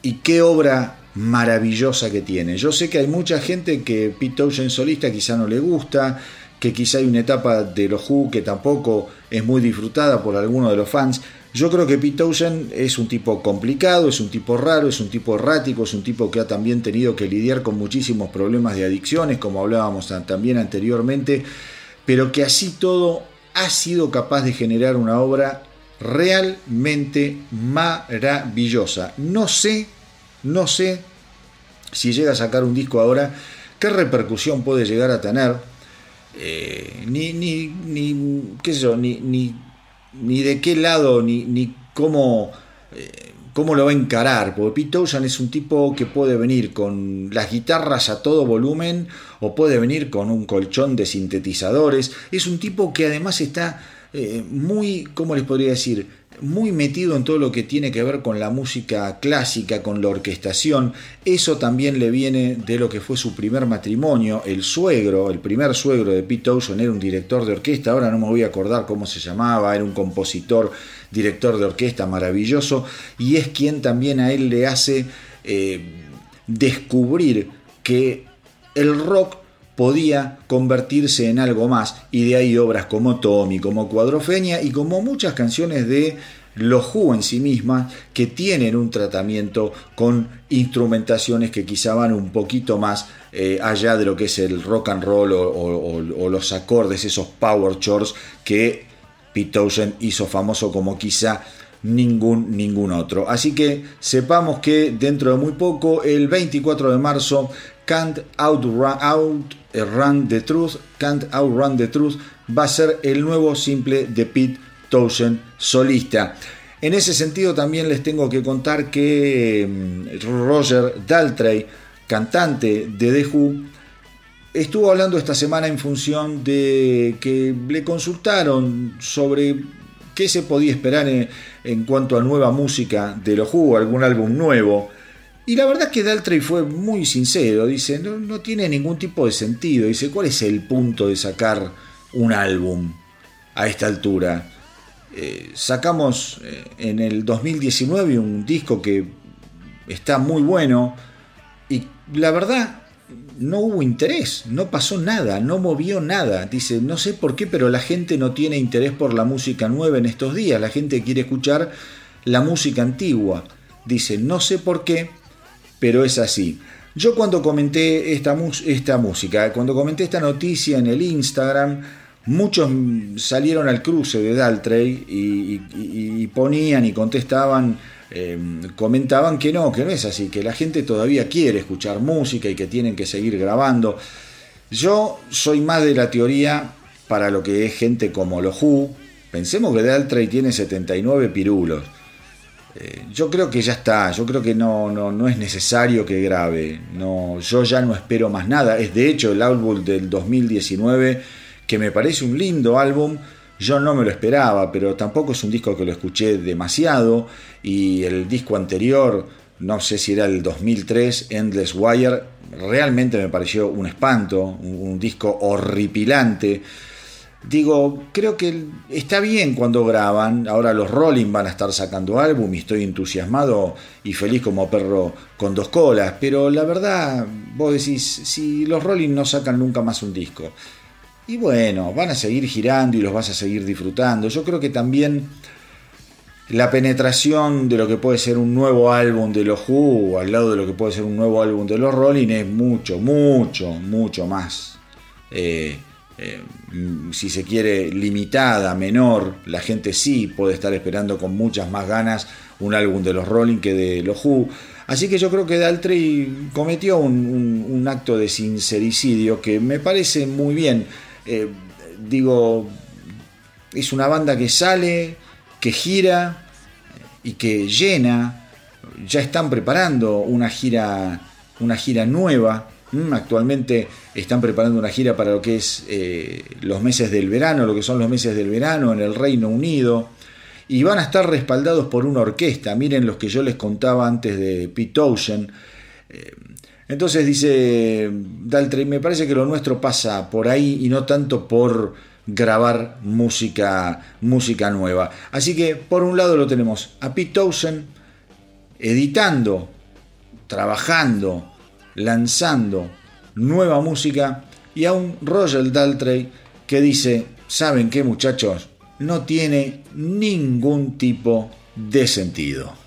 Y qué obra maravillosa que tiene. Yo sé que hay mucha gente que Pete Townshend solista quizá no le gusta, que quizá hay una etapa de los Who que tampoco es muy disfrutada por algunos de los fans. Yo creo que Pete Townshend es un tipo complicado, es un tipo raro, es un tipo errático, es un tipo que ha también tenido que lidiar con muchísimos problemas de adicciones, como hablábamos también anteriormente, pero que así todo ha sido capaz de generar una obra realmente maravillosa. No sé, no sé si llega a sacar un disco ahora, qué repercusión puede llegar a tener eh, ni, ni, ni, qué sé yo, ni, ni, ni de qué lado, ni, ni cómo, eh, cómo lo va a encarar, porque Pete es un tipo que puede venir con las guitarras a todo volumen o puede venir con un colchón de sintetizadores, es un tipo que además está eh, muy, ¿cómo les podría decir? Muy metido en todo lo que tiene que ver con la música clásica, con la orquestación. Eso también le viene de lo que fue su primer matrimonio. El suegro, el primer suegro de Pete Townshend era un director de orquesta, ahora no me voy a acordar cómo se llamaba, era un compositor, director de orquesta maravilloso, y es quien también a él le hace eh, descubrir que el rock podía convertirse en algo más y de ahí obras como Tommy, como Cuadrofenia y como muchas canciones de los Who en sí mismas que tienen un tratamiento con instrumentaciones que quizá van un poquito más eh, allá de lo que es el rock and roll o, los acordes, esos power chords que Pete Townshend hizo famoso como quizá ningún, ningún otro. Así que sepamos que dentro de muy poco, el 24 de marzo, Can't Outrun, Outrun the Truth, Can't Outrun the Truth va a ser el nuevo simple de Pete Townshend solista. En ese sentido también les tengo que contar que mm, Roger Daltrey, cantante de The Who, estuvo hablando esta semana en función de que le consultaron sobre qué se podía esperar en, cuanto a nueva música de los Who, algún álbum nuevo. Y la verdad que Daltrey fue muy sincero, dice, no, tiene ningún tipo de sentido, dice, ¿cuál es el punto de sacar un álbum a esta altura? Eh, sacamos eh, en el 2019 un disco que está muy bueno y la verdad no hubo interés, no pasó nada, no movió nada. Dice, no sé por qué, pero la gente no tiene interés por la música nueva en estos días, la gente quiere escuchar la música antigua. Dice, no sé por qué, pero es así. Yo cuando comenté esta, esta música, cuando comenté esta noticia en el Instagram, muchos salieron al cruce de Daltrey y, ponían y contestaban, em, comentaban que no, que no es así, que la gente todavía quiere escuchar música y que tienen que seguir grabando. Yo soy más de la teoría para lo que es gente como los Who. Pensemos que Daltrey tiene 79 pirulos. Eh, yo creo que ya está, yo creo que no, no, no, es necesario que grabe, no, yo ya no espero más nada, es de hecho el álbum del 2019 que me parece un lindo álbum, yo no me lo esperaba, pero tampoco es un disco que lo escuché demasiado. Y el disco anterior, no sé si era el 2003, Endless Wire, realmente me pareció un espanto, un disco horripilante digo, creo que está bien cuando graban. Ahora los Rolling van a estar sacando álbum y estoy entusiasmado y feliz como perro con dos colas. Pero la verdad, vos decís, si los Rolling no sacan nunca más un disco. Y bueno, van a seguir girando y los vas a seguir disfrutando. Yo creo que también la penetración de lo que puede ser un nuevo álbum de los Who al lado de lo que puede ser un nuevo álbum de los Rolling es mucho, mucho, mucho más. Eh, eh, si se quiere, limitada, menor, la gente sí puede estar esperando con muchas más ganas un álbum de los Rolling que de los Who. Así que yo creo que Daltrey cometió un, acto de sincericidio que me parece muy bien. Eh, digo, es una banda que sale, que gira y que llena. Ya están preparando una gira, una gira nueva actualmente están preparando una gira para lo que es eh, los meses del verano, lo que son los meses del verano en el Reino Unido. Y van a estar respaldados por una orquesta. Miren los que yo les contaba antes de Pete Ocean. Eh, entonces dice Daltrey, me parece que lo nuestro pasa por ahí y no tanto por grabar música, música nueva. Así que por un lado lo tenemos a Pete editando, trabajando, lanzando nueva música y a un Roger Daltrey que dice, ¿saben qué muchachos? No tiene ningún tipo de sentido.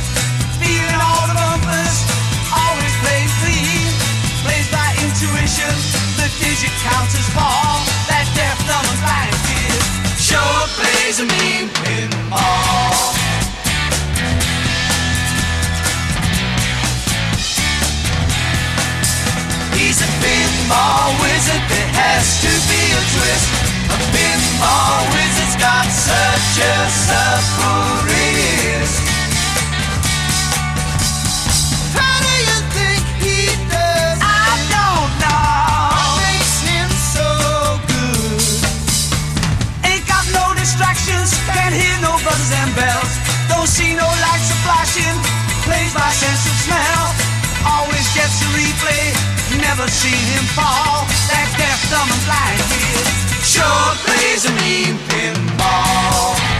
Digit counters fall. That a mean pinball. He's a pinball wizard, there has to be a twist. A pinball wizard's got such a. How do you no buzzes and bells. Don't see no lights a flashing, plays by sense of smell. Always gets a replay, never seen him fall. That deaf, dumb, and blind kid sure plays a mean pinball.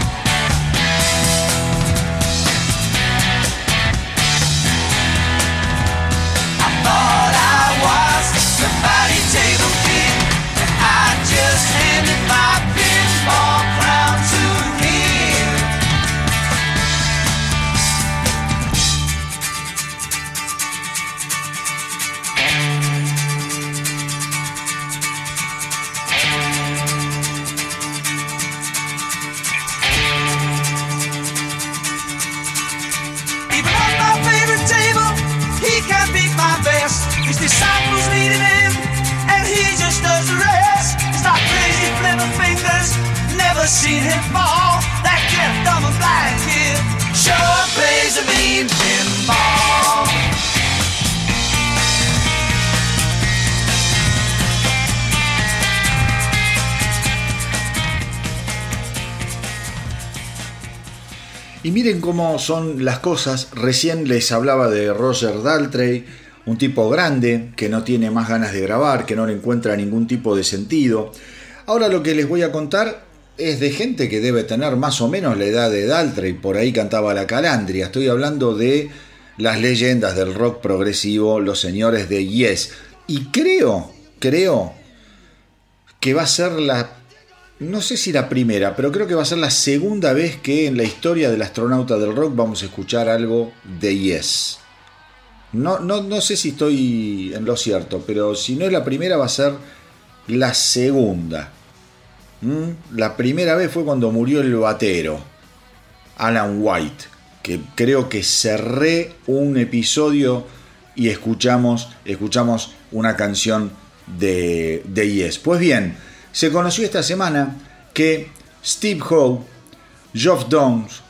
Y miren cómo son las cosas. Recién les hablaba de Roger Daltrey, un tipo grande que no tiene más ganas de grabar, que no le encuentra ningún tipo de sentido. Ahora lo que les voy a contar es de gente que debe tener más o menos la edad de Daltrey, por ahí cantaba la calandria. Estoy hablando de las leyendas del rock progresivo, los señores de Yes. Y creo, creo que va a ser la no sé si la primera, pero creo que va a ser la segunda vez que en la historia del astronauta del rock vamos a escuchar algo de Yes. No, no, no sé si estoy en lo cierto, pero si no es la primera va a ser la segunda. ¿Mm? La primera vez fue cuando murió el batero, Alan White, que creo que cerré un episodio y escuchamos, escuchamos una canción de, de Yes. Pues bien, se conoció esta semana que Steve Howe, Geoff Downs,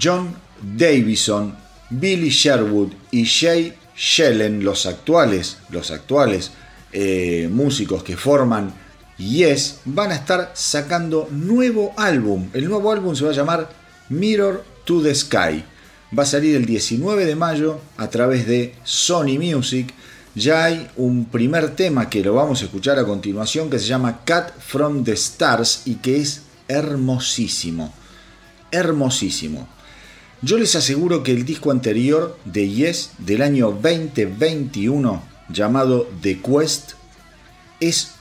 John Davison, Billy Sherwood y Jay Shellen, los actuales, los actuales eh, músicos que forman Yes, van a estar sacando nuevo álbum. El nuevo álbum se va a llamar Mirror to the Sky. Va a salir el 19 de mayo a través de Sony Music ya hay un primer tema que lo vamos a escuchar a continuación que se llama Cat from the Stars y que es hermosísimo. Hermosísimo. Yo les aseguro que el disco anterior de Yes del año 2021 llamado The Quest es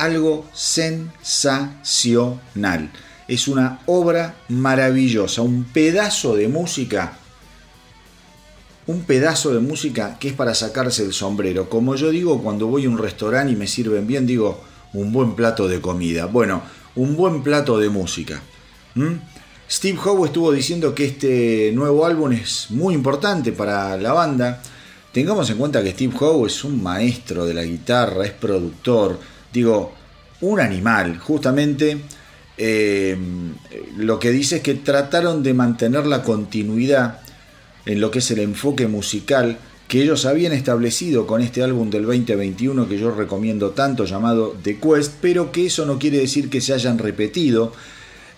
algo sensacional. Es una obra maravillosa, un pedazo de música un pedazo de música que es para sacarse el sombrero. Como yo digo cuando voy a un restaurante y me sirven bien, digo un buen plato de comida. Bueno, un buen plato de música. Steve Howe estuvo diciendo que este nuevo álbum es muy importante para la banda. Tengamos en cuenta que Steve Howe es un maestro de la guitarra, es productor, digo, un animal. Justamente eh, lo que dice es que trataron de mantener la continuidad en lo que es el enfoque musical que ellos habían establecido con este álbum del 2021 que yo recomiendo tanto llamado The Quest, pero que eso no quiere decir que se hayan repetido.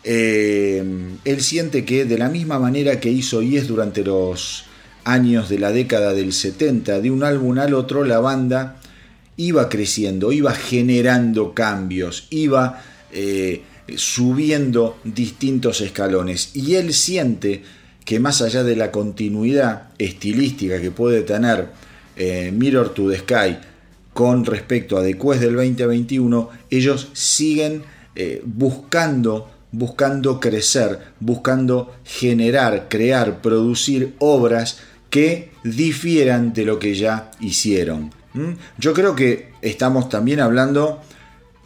Eh, él siente que de la misma manera que hizo Yes durante los años de la década del 70, de un álbum al otro, la banda iba creciendo, iba generando cambios, iba eh, subiendo distintos escalones. Y él siente que más allá de la continuidad estilística que puede tener eh, Mirror to the Sky con respecto a Quest del 2021, ellos siguen eh, buscando, buscando crecer, buscando generar, crear, producir obras que difieran de lo que ya hicieron. ¿Mm? Yo creo que estamos también hablando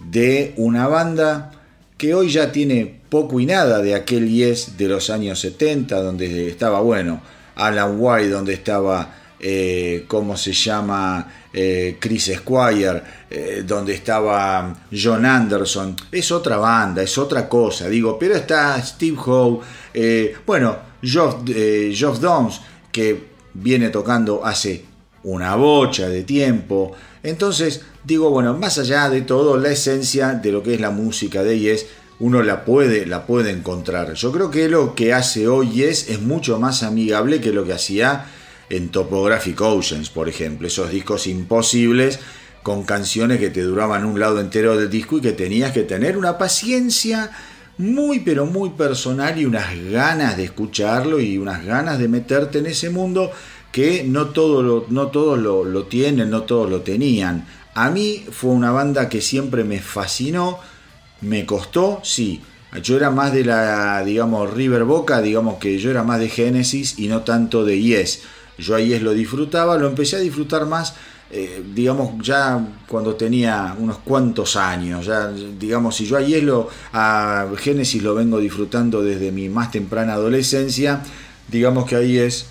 de una banda que hoy ya tiene poco y nada de aquel Yes de los años 70, donde estaba, bueno, Alan White, donde estaba, eh, ¿cómo se llama? Eh, Chris Squire, eh, donde estaba John Anderson. Es otra banda, es otra cosa, digo, pero está Steve Howe, bueno, Geoff, Downs, que viene tocando hace una bocha de tiempo. Entonces, digo, bueno, más allá de todo, la esencia de lo que es la música de Yes, uno la puede, la puede encontrar. Yo creo que lo que hace hoy Yes es mucho más amigable que lo que hacía en Topographic Oceans, por ejemplo. Esos discos imposibles con canciones que te duraban un lado entero del disco y que tenías que tener una paciencia muy pero muy personal y unas ganas de escucharlo y unas ganas de meterte en ese mundo que no, todo lo, no todos lo, tienen, no todos lo tenían. A mí fue una banda que siempre me fascinó, me costó, sí. Yo era más de la, digamos, River Boca, digamos que yo era más de Genesis y no tanto de Yes. Yo a Yes lo disfrutaba, lo empecé a disfrutar más, eh, digamos, ya cuando tenía unos cuantos años. Ya, digamos, si yo a Yes lo, a Genesis lo vengo disfrutando desde mi más temprana adolescencia, digamos que ahí es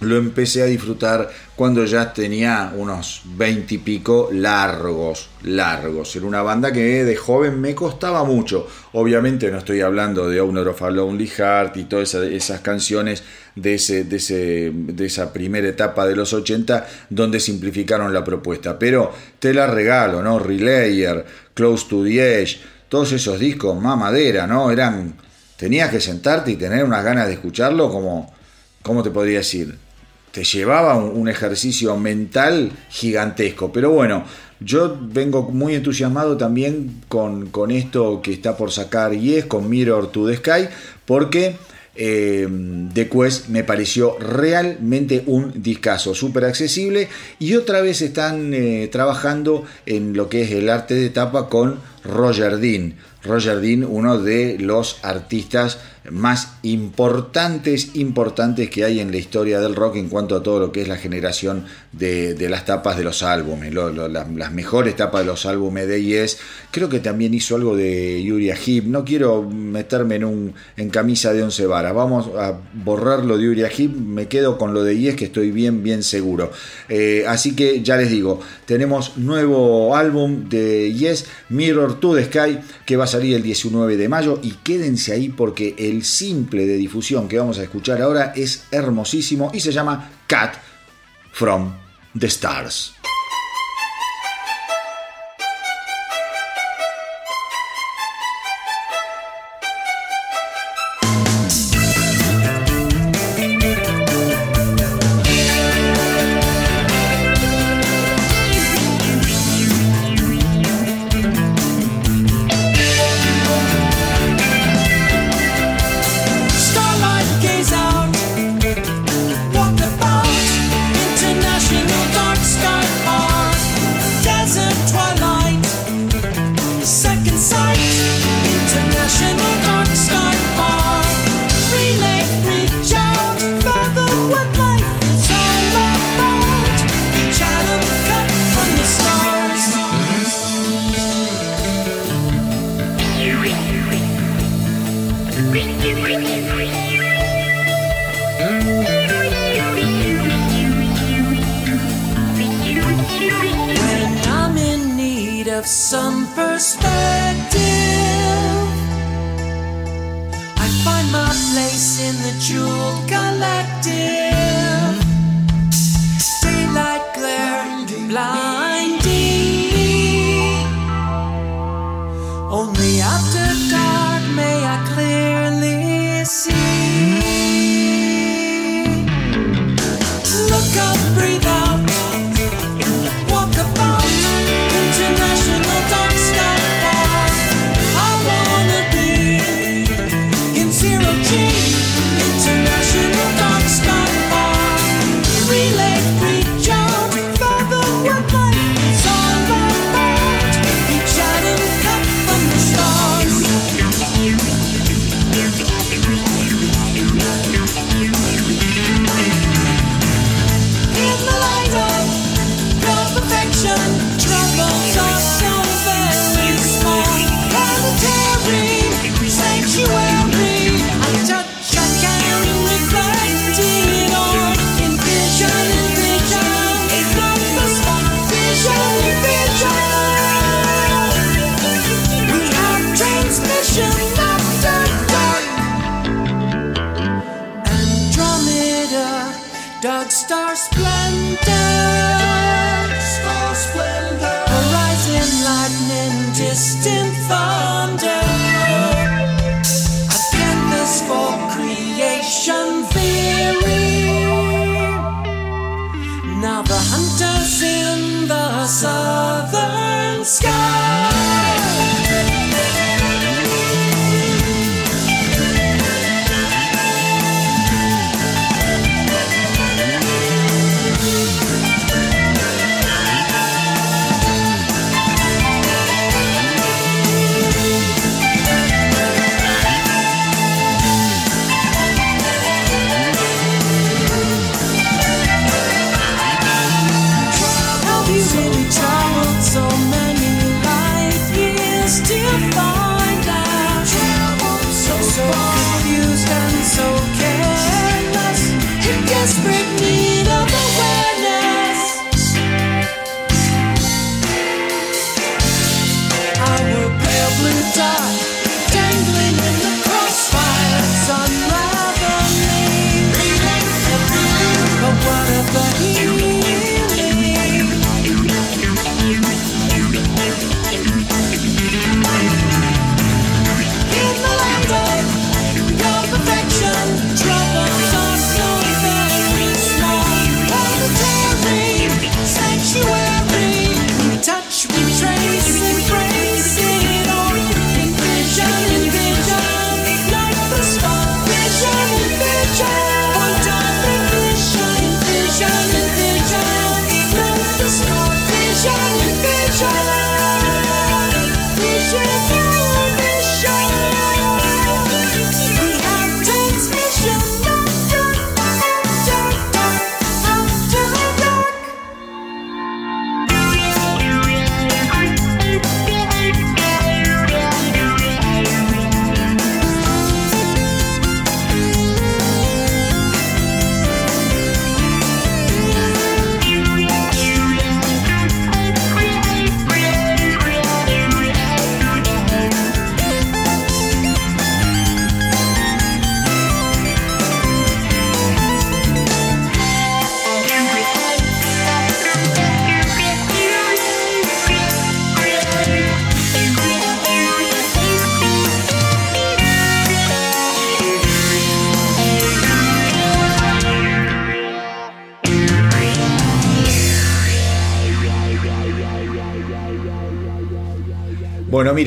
lo empecé a disfrutar cuando ya tenía unos 20 y pico largos, largos. Era una banda que de joven me costaba mucho. Obviamente no estoy hablando de Owner of a Lonely Heart y todas esas, canciones de, ese, de, ese, de esa primera etapa de los 80 donde simplificaron la propuesta. Pero te la regalo, ¿no? Relayer, Close to the Edge, todos esos discos, más madera, ¿no? Eran... Tenías que sentarte y tener unas ganas de escucharlo como... ¿Cómo te podría decir? Te llevaba un, ejercicio mental gigantesco. Pero bueno, yo vengo muy entusiasmado también con, con esto que está por sacar Yes, con Mirror to the Sky, porque eh, The Quest me pareció realmente un discazo, súper accesible. Y otra vez están eh, trabajando en lo que es el arte de tapa con Roger Dean. Roger Dean, uno de los artistas más importantes, importantes que hay en la historia del rock en cuanto a todo lo que es la generación de, las tapas de los álbumes, las, mejores tapas de los álbumes de Yes. Creo que también hizo algo de Uriah Heep. No quiero meterme en, un, en camisa de once varas. Vamos a borrar lo de Uriah Heep. Me quedo con lo de Yes que estoy bien, bien seguro. Eh, así que ya les digo, tenemos nuevo álbum de Yes, Mirror to the Sky, que va a salir el 19 de mayo. Y quédense ahí porque el simple de difusión que vamos a escuchar ahora es hermosísimo y se llama Cat from the Stars.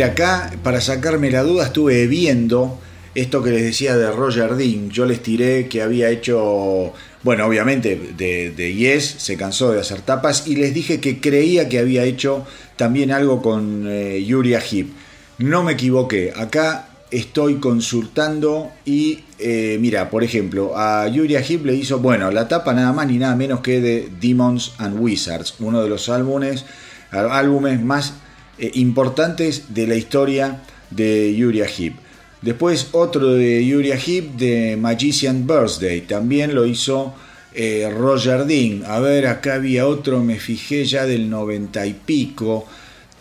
Acá para sacarme la duda estuve viendo esto que les decía de Roger Dean. Yo les tiré que había hecho, bueno, obviamente de, Yes, se cansó de hacer tapas y les dije que creía que había hecho también algo con eh, Uriah Heep. No me equivoqué, acá estoy consultando y eh, mira, por ejemplo, a Uriah Heep le hizo, bueno, la tapa nada más ni nada menos que de Demons and Wizards, uno de los álbumes, álbumes más eh, importantes de la historia de Uriah Heep. Después otro de Uriah Heep de Magician Birthday, también lo hizo eh, Roger Dean. A ver, acá había otro, me fijé ya del 90 y pico.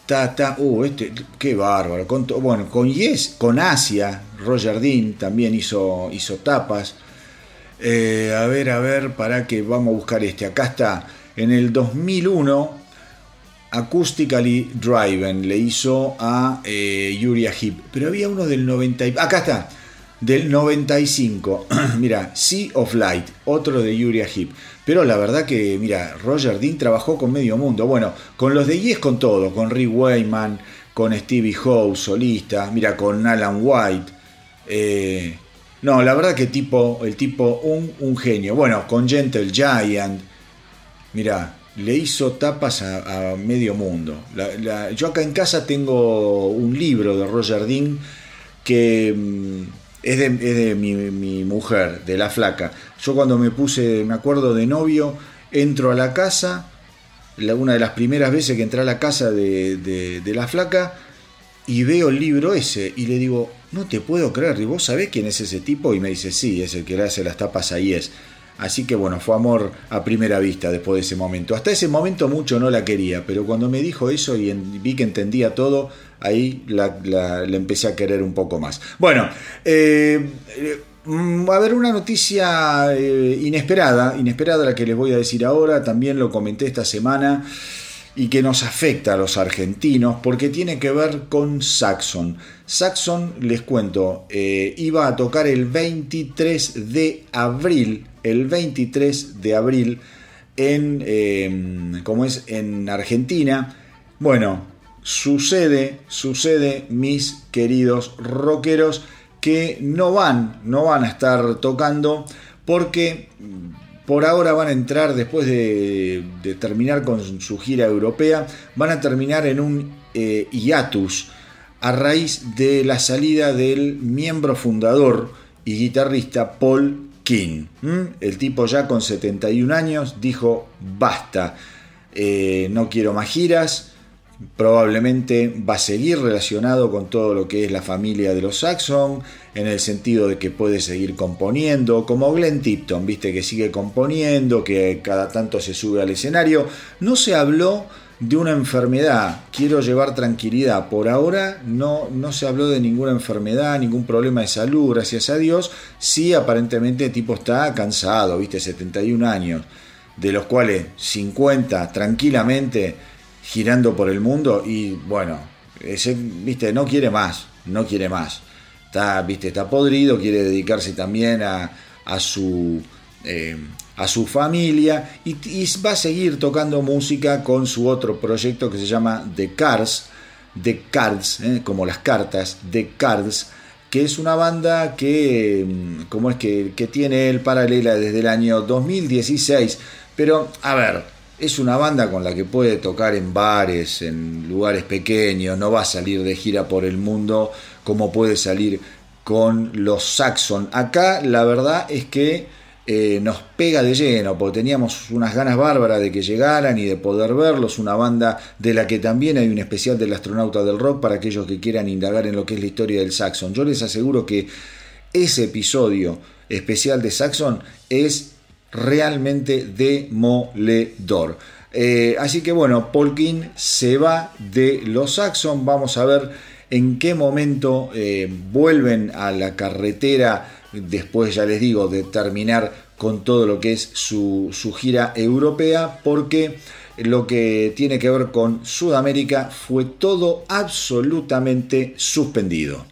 Ta, ta, uh, este, qué bárbaro. Con bueno, con Yes, con Asia, Roger Dean también hizo, hizo tapas. Eh, a ver, a ver, para que vamos a buscar este. Acá está, en el 2001, Acoustically Driven le hizo a eh, Uriah Heep. Pero había uno del 90. y- Acá está, del 95. mira, Sea of Light, otro de Uriah Heep. Pero la verdad que, mira, Roger Dean trabajó con medio mundo. Bueno, con los de Yes con todo, con Rick Wayman, con Stevie Howe, solista, mira, con Alan White. Eh, no, la verdad que tipo, el tipo, un, un genio. Bueno, con Gentle Giant. Mira, le hizo tapas a, medio mundo. Yo acá en casa tengo un libro de Roger Dean que mm, es de, mi, mujer, de la flaca. Yo cuando me puse, me acuerdo de novio, entro a la casa, una de las primeras veces que entré a la casa de la flaca, y veo el libro ese, y le digo, no te puedo creer, ¿y vos sabés quién es ese tipo? Y me dice, sí, es el que le hace las tapas ahí es. Así que bueno, fue amor a primera vista después de ese momento. Hasta ese momento mucho no la quería, pero cuando me dijo eso y vi que entendía todo, ahí la, empecé a querer un poco más. Bueno, eh, eh, a haber una noticia eh, inesperada, inesperada la que les voy a decir ahora, también lo comenté esta semana y que nos afecta a los argentinos porque tiene que ver con Saxon. Saxon, les cuento, eh, iba a tocar el 23 de abril, el 23 de abril en, eh, como es en Argentina. Bueno, sucede, sucede, mis queridos rockeros, que no van, no van a estar tocando porque por ahora van a entrar, después de, de terminar con su gira europea, van a terminar en un eh, hiatus a raíz de la salida del miembro fundador y guitarrista Paul El tipo ya con 71 años dijo, basta, eh, no quiero más giras, probablemente va a seguir relacionado con todo lo que es la familia de los Saxon, en el sentido de que puede seguir componiendo, como Glenn Tipton, viste que sigue componiendo, que cada tanto se sube al escenario. No se habló de una enfermedad, quiero llevar tranquilidad. Por ahora no, no se habló de ninguna enfermedad, ningún problema de salud, gracias a Dios. Sí, aparentemente el tipo está cansado, viste, 71 años, de los cuales 50 tranquilamente girando por el mundo y bueno, ese, viste, no quiere más, no quiere más. Está, viste, está podrido, quiere dedicarse también a, a su eh, a su familia y, va a seguir tocando música con su otro proyecto que se llama The Cards, The Cards, eh, como las cartas, The Cards, que es una banda que, mm, como es que, que tiene él paralela desde el año 2016, pero a ver, es una banda con la que puede tocar en bares, en lugares pequeños, no va a salir de gira por el mundo como puede salir con los Saxon. Acá la verdad es que eh, nos pega de lleno, porque teníamos unas ganas bárbaras de que llegaran y de poder verlos, una banda de la que también hay un especial del astronauta del rock para aquellos que quieran indagar en lo que es la historia del Saxon. Yo les aseguro que ese episodio especial de Saxon es realmente demoledor. Eh, así que bueno, Paul King se va de los Saxon. Vamos a ver en qué momento eh, vuelven a la carretera después, ya les digo, de terminar con todo lo que es su, su gira europea, porque lo que tiene que ver con Sudamérica fue todo absolutamente suspendido.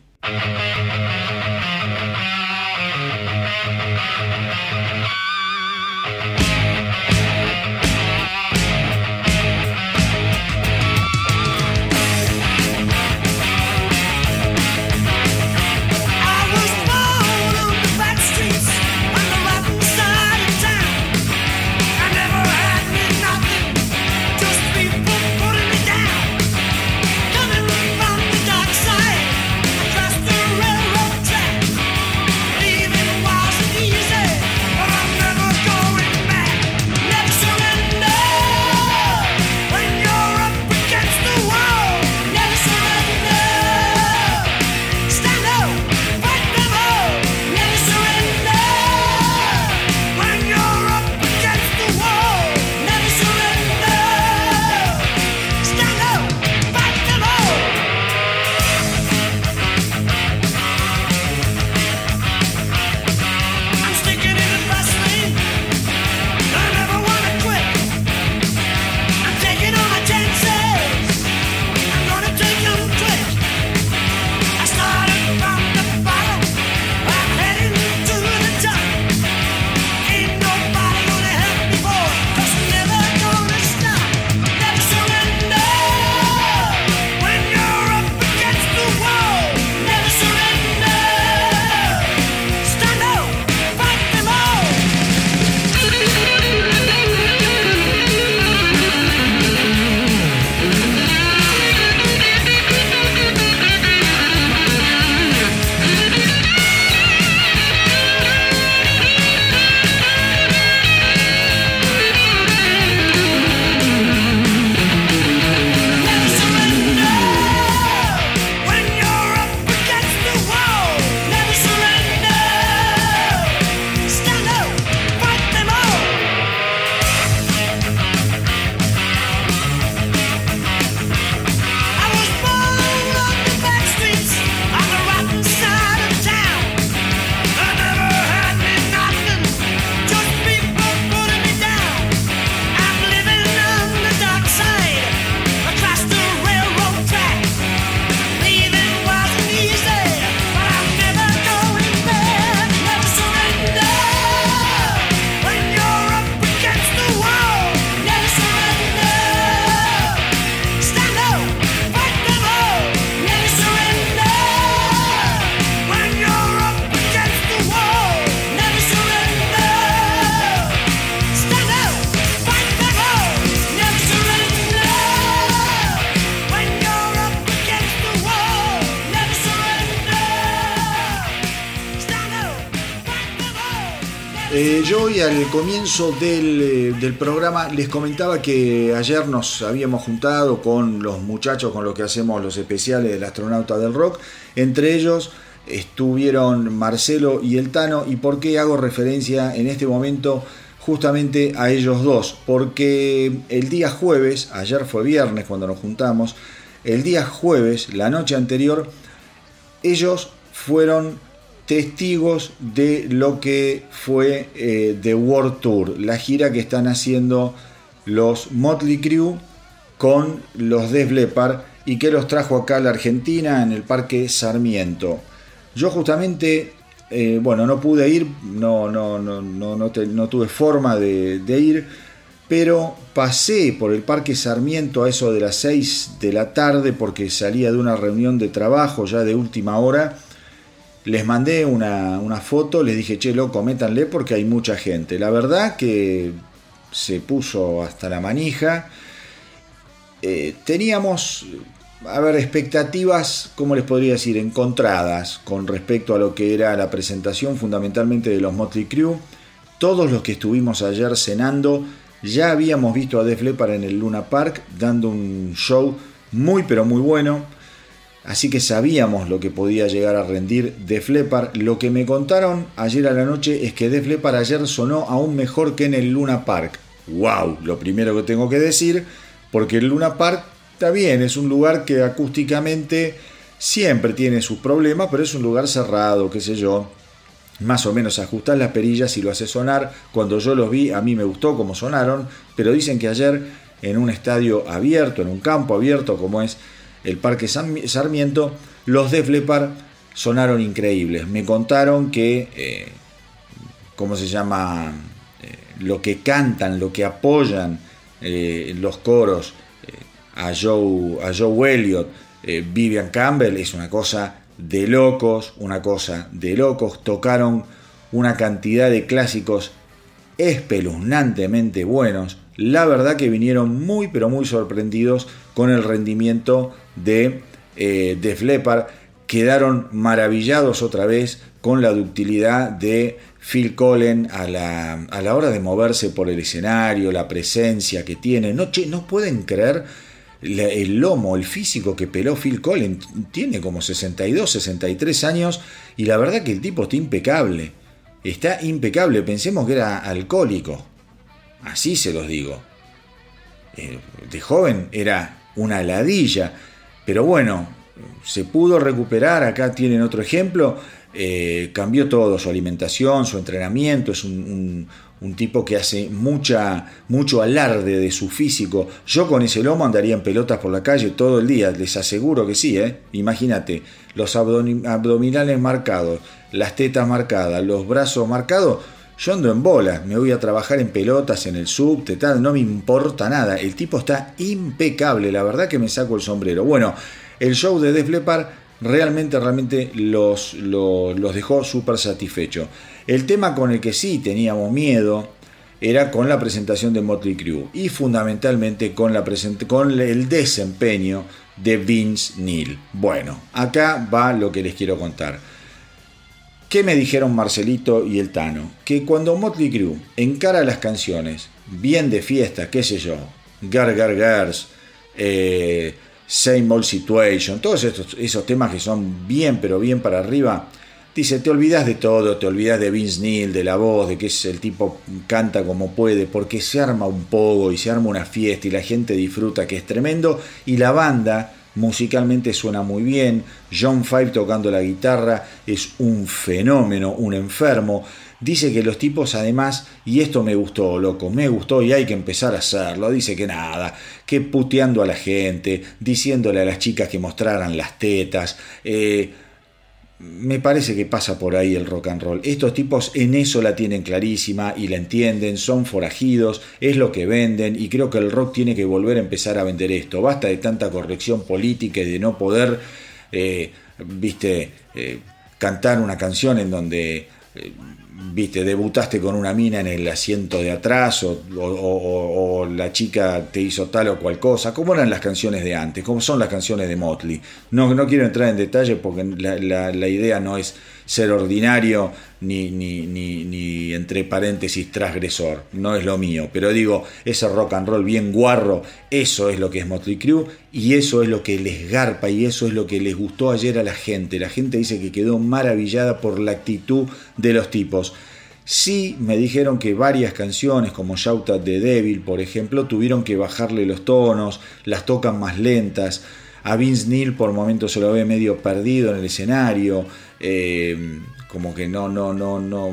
Al comienzo del, eh, del programa les comentaba que ayer nos habíamos juntado con los muchachos con los que hacemos los especiales del astronauta del rock. Entre ellos estuvieron Marcelo y el Tano. ¿Y por qué hago referencia en este momento justamente a ellos dos? Porque el día jueves, ayer fue viernes cuando nos juntamos, el día jueves, la noche anterior, ellos fueron testigos de lo que fue eh, The World Tour, la gira que están haciendo los Motley Crue con los Def Leppard y que los trajo acá a la Argentina en el Parque Sarmiento. Yo justamente, eh, bueno, no pude ir, no, no, no, no, tuve forma de, de ir, pero pasé por el Parque Sarmiento a eso de las 6 de la tarde porque salía de una reunión de trabajo ya de última hora. Les mandé una, una foto, les dije, che, loco, métanle porque hay mucha gente. La verdad que se puso hasta la manija. Eh, teníamos, a ver, expectativas, ¿cómo les podría decir? Encontradas con respecto a lo que era la presentación fundamentalmente de los Motley Crue. Todos los que estuvimos ayer cenando ya habíamos visto a Def Leppard en el Luna Park dando un show muy pero muy bueno. Así que sabíamos lo que podía llegar a rendir Def Leppard. Lo que me contaron ayer a la noche es que Def Leppard ayer sonó aún mejor que en el Luna Park. ¡Wow! Lo primero que tengo que decir, porque el Luna Park está bien, es un lugar que acústicamente siempre tiene sus problemas, pero es un lugar cerrado, qué sé yo. Más o menos ajustás las perillas y lo haces sonar. Cuando yo los vi, a mí me gustó cómo sonaron, pero dicen que ayer en un estadio abierto, en un campo abierto como es el Parque Sarmiento, los Def Leppard sonaron increíbles. Me contaron que, eh, ¿cómo se llama? Eh, lo que cantan, lo que apoyan eh, los coros a, Joe, a Joe Elliott, Vivian Campbell, es una cosa de locos, una cosa de locos. Tocaron una cantidad de clásicos espeluznantemente buenos. La verdad que vinieron muy pero muy sorprendidos con el rendimiento de eh, Def Leppard. Quedaron maravillados otra vez con la ductilidad de Phil Collen a la, a la hora de moverse por el escenario, la presencia que tiene. No, che, no pueden creer el lomo, el físico que peló Phil Collen. Tiene como 62, 63 años y la verdad que el tipo está impecable. Está impecable. Pensemos que era alcohólico. Así se los digo. Eh, de joven era una ladilla. Pero bueno, se pudo recuperar. Acá tienen otro ejemplo. Eh, cambió todo, su alimentación, su entrenamiento. Es un, un- un tipo que hace mucha, mucho alarde de su físico. Yo con ese lomo andaría en pelotas por la calle todo el día. Les aseguro que sí, ¿eh? Imagínate, los abdominales marcados, las tetas marcadas, los brazos marcados. Yo ando en bola, me voy a trabajar en pelotas, en el subte, no me importa nada. El tipo está impecable, la verdad que me saco el sombrero. Bueno, el show de Def Leppard realmente, realmente los, los, dejó súper satisfechos. El tema con el que sí teníamos miedo era con la presentación de Motley Crue y fundamentalmente con, la con el desempeño de Vince Neil. Bueno, acá va lo que les quiero contar. ¿Qué me dijeron Marcelito y el Tano? Que cuando Motley Crue encara las canciones bien de fiesta, qué sé yo, Gar Gar Gars, eh, Same Old Situation, todos estos, esos temas que son bien pero bien para arriba, dice, te olvidas de todo, te olvidas de Vince Neil, de la voz, de que es el tipo canta como puede, porque se arma un pogo y se arma una fiesta y la gente disfruta, que es tremendo, y la banda musicalmente suena muy bien, John Five tocando la guitarra es un fenómeno, un enfermo. Dice que los tipos además, y esto me gustó, loco, me gustó y hay que empezar a hacerlo. Dice que nada, que puteando a la gente, diciéndole a las chicas que mostraran las tetas. eh, me parece que pasa por ahí el rock and roll. Estos tipos en eso la tienen clarísima y la entienden, son forajidos, es lo que venden y creo que el rock tiene que volver a empezar a vender esto. Basta de tanta corrección política y de no poder, eh, viste, eh, cantar una canción en donde... eh, viste, debutaste con una mina en el asiento de atrás o, la chica te hizo tal o cual cosa, ¿cómo eran las canciones de antes? ¿Cómo son las canciones de Motley? No, no quiero entrar en detalle porque la- la idea no es ser ordinario ni, ni, ni, entre paréntesis transgresor, no es lo mío, pero digo, ese rock and roll bien guarro, eso es lo que es Motley Crue y eso es lo que les garpa y eso es lo que les gustó ayer a la gente. La gente dice que quedó maravillada por la actitud de los tipos. Sí me dijeron que varias canciones como Shout at the Devil, por ejemplo, tuvieron que bajarle los tonos, las tocan más lentas. A Vince Neil por momentos se lo ve medio perdido en el escenario, eh, como que no, no, no, no,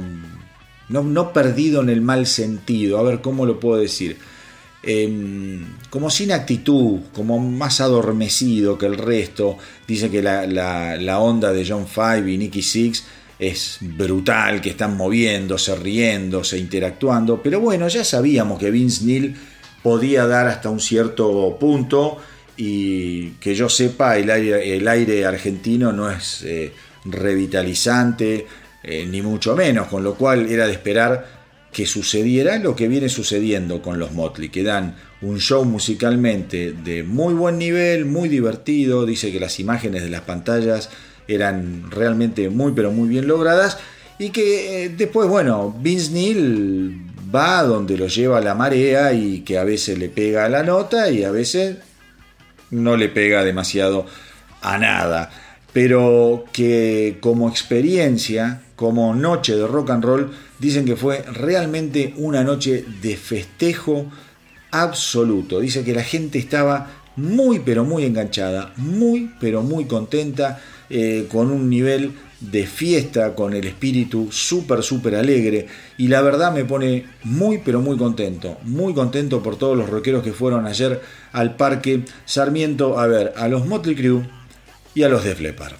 no, no perdido en el mal sentido. A ver cómo lo puedo decir. Eh, como sin actitud, como más adormecido que el resto. Dice que la, la, la onda de John Five y Nicky Six es brutal, que están moviéndose, riéndose, interactuando, pero bueno, ya sabíamos que Vince Neil podía dar hasta un cierto punto y que yo sepa, el aire, el aire argentino no es eh, revitalizante, eh, ni mucho menos, con lo cual era de esperar que sucediera lo que viene sucediendo con los Motley, que dan un show musicalmente de muy buen nivel, muy divertido, dice que las imágenes de las pantallas eran realmente muy pero muy bien logradas y que eh, después, bueno, Vince Neil va donde lo lleva la marea y que a veces le pega a la nota y a veces no le pega demasiado a nada, pero que como experiencia, como noche de rock and roll, dicen que fue realmente una noche de festejo absoluto. Dice que la gente estaba muy pero muy enganchada, muy pero muy contenta eh, con un nivel de fiesta, con el espíritu súper, súper alegre. Y la verdad me pone muy, pero muy contento. Muy contento por todos los rockeros que fueron ayer al parque Sarmiento a ver a los Motley Crue y a los Def Leppard.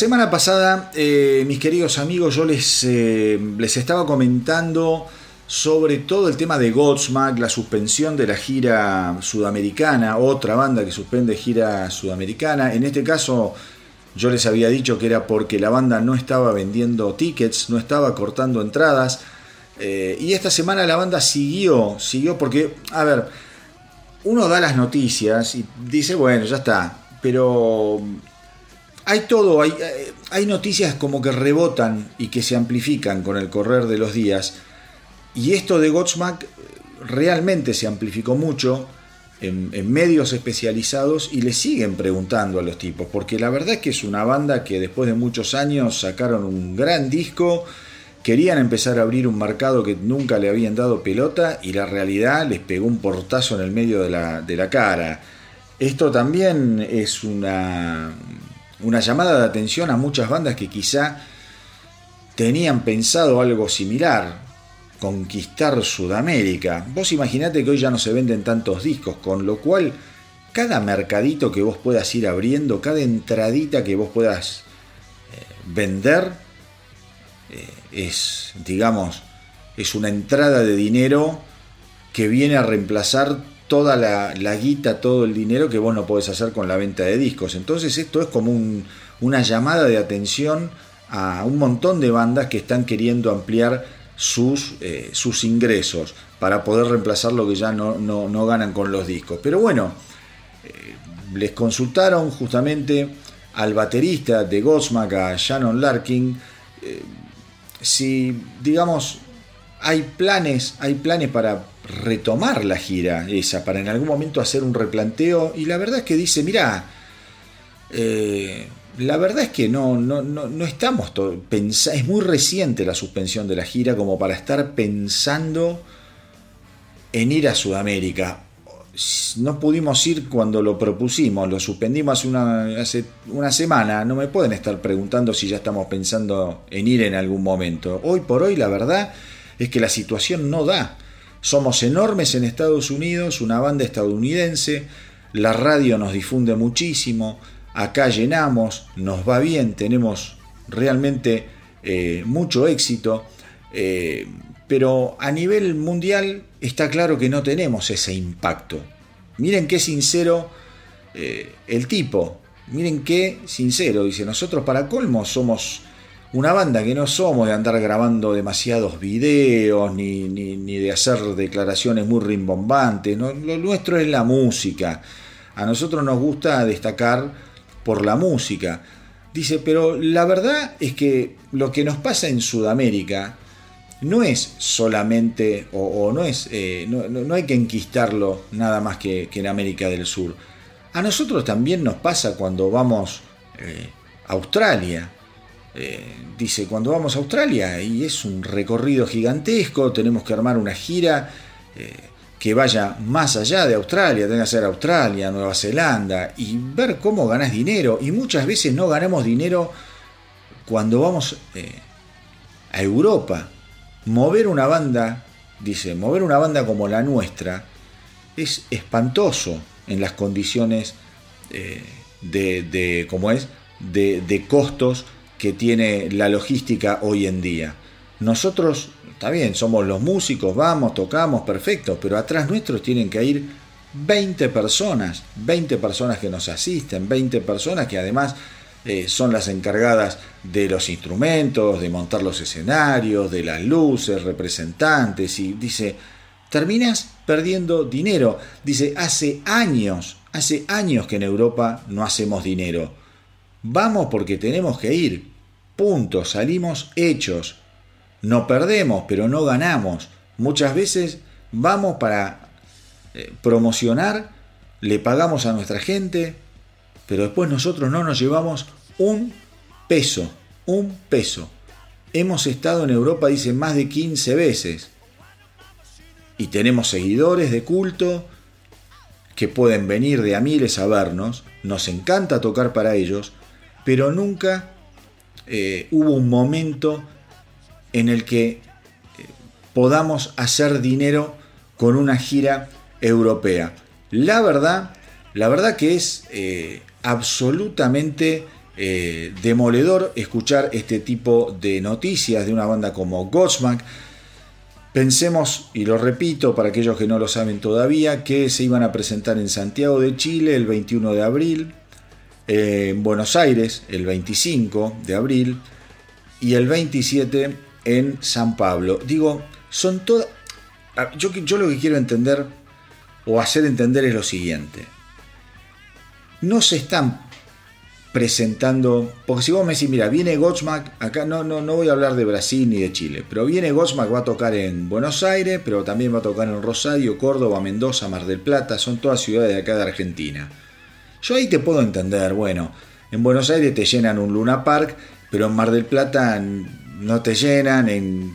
Semana pasada, eh, mis queridos amigos, yo les, eh, les estaba comentando sobre todo el tema de Godsmack, la suspensión de la gira sudamericana, otra banda que suspende gira sudamericana. En este caso, yo les había dicho que era porque la banda no estaba vendiendo tickets, no estaba cortando entradas. Eh, y esta semana la banda siguió, siguió porque, a ver, uno da las noticias y dice, bueno, ya está, pero hay todo, hay, hay noticias como que rebotan y que se amplifican con el correr de los días. Y esto de Godsmack realmente se amplificó mucho en, en, medios especializados y le siguen preguntando a los tipos, porque la verdad es que es una banda que después de muchos años sacaron un gran disco, querían empezar a abrir un mercado que nunca le habían dado pelota y la realidad les pegó un portazo en el medio de la, de la cara. Esto también es una, una llamada de atención a muchas bandas que quizá tenían pensado algo similar, conquistar Sudamérica. Vos imaginate que hoy ya no se venden tantos discos, con lo cual cada mercadito que vos puedas ir abriendo, cada entradita que vos puedas eh, vender, eh, es, digamos, es una entrada de dinero que viene a reemplazar toda la, la, guita, todo el dinero que vos no podés hacer con la venta de discos. Entonces esto es como un, una llamada de atención a un montón de bandas que están queriendo ampliar sus, eh, sus ingresos para poder reemplazar lo que ya no, no, no ganan con los discos. Pero bueno, eh, les consultaron justamente al baterista de Godsmack, a Shannon Larkin, eh, si, digamos, hay planes, hay planes para retomar la gira esa, para en algún momento hacer un replanteo, y la verdad es que dice, mira, eh, la verdad es que no, no, no, no estamos, es muy reciente la suspensión de la gira como para estar pensando en ir a Sudamérica. No pudimos ir cuando lo propusimos, lo suspendimos una, hace una semana. No me pueden estar preguntando si ya estamos pensando en ir en algún momento. Hoy por hoy la verdad es que la situación no da. Somos enormes en Estados Unidos, una banda estadounidense, la radio nos difunde muchísimo, acá llenamos, nos va bien, tenemos realmente eh, mucho éxito, eh, pero a nivel mundial está claro que no tenemos ese impacto. Miren qué sincero eh, el tipo, miren qué sincero, dice, nosotros para colmo somos una banda que no somos de andar grabando demasiados videos ni, ni, ni de hacer declaraciones muy rimbombantes, no, lo nuestro es la música. A nosotros nos gusta destacar por la música. Dice, pero la verdad es que lo que nos pasa en Sudamérica no es solamente, o, no es, eh, no, no, hay que enquistarlo nada más que, que, en América del Sur. A nosotros también nos pasa cuando vamos eh, a Australia. Eh, dice, cuando vamos a Australia y es un recorrido gigantesco, tenemos que armar una gira que vaya más allá de Australia, tenga que ser Australia, Nueva Zelanda, y ver cómo ganas dinero. Y muchas veces no ganamos dinero cuando vamos eh, a Europa. Mover una banda, dice, mover una banda como la nuestra es espantoso en las condiciones eh, de, de, ¿cómo es? De, de costos que tiene la logística hoy en día. Nosotros Está bien, somos los músicos, vamos, tocamos, perfecto, pero atrás nuestros tienen que ir 20 personas, 20 personas que nos asisten, 20 personas que además eh, son las encargadas de los instrumentos, de montar los escenarios, de las luces, representantes, y dice, terminas perdiendo dinero. Dice, hace años, hace años que en Europa no hacemos dinero. Vamos porque tenemos que ir. Punto, salimos hechos. No perdemos, pero no ganamos. Muchas veces vamos para eh, promocionar, le pagamos a nuestra gente, pero después nosotros no nos llevamos un peso, un peso. Hemos estado en Europa, dice, más de 15 veces. Y tenemos seguidores de culto que pueden venir de a miles a vernos. Nos encanta tocar para ellos, pero nunca eh, hubo un momento en el que eh, podamos hacer dinero con una gira europea. La verdad, la verdad que es eh, absolutamente demoledor escuchar este tipo de noticias de una banda como Godsmack. Pensemos, y lo repito para aquellos que no lo saben todavía, que se iban a presentar en Santiago de Chile el 21 de abril, en Buenos Aires el 25 de abril y el 27 en San Pablo. Digo, son todas... Yo, yo lo que quiero entender o hacer entender es lo siguiente. No se están presentando, porque si vos me decís, mira, viene Godsmack, acá no, no, no voy a hablar de Brasil ni de Chile, pero viene Godsmack, va a tocar en Buenos Aires, pero también va a tocar en Rosario, Córdoba, Mendoza, Mar del Plata, son todas ciudades de acá de Argentina. Yo ahí te puedo entender, bueno, en Buenos Aires te llenan un Luna Park, pero en Mar del Plata no te llenan, en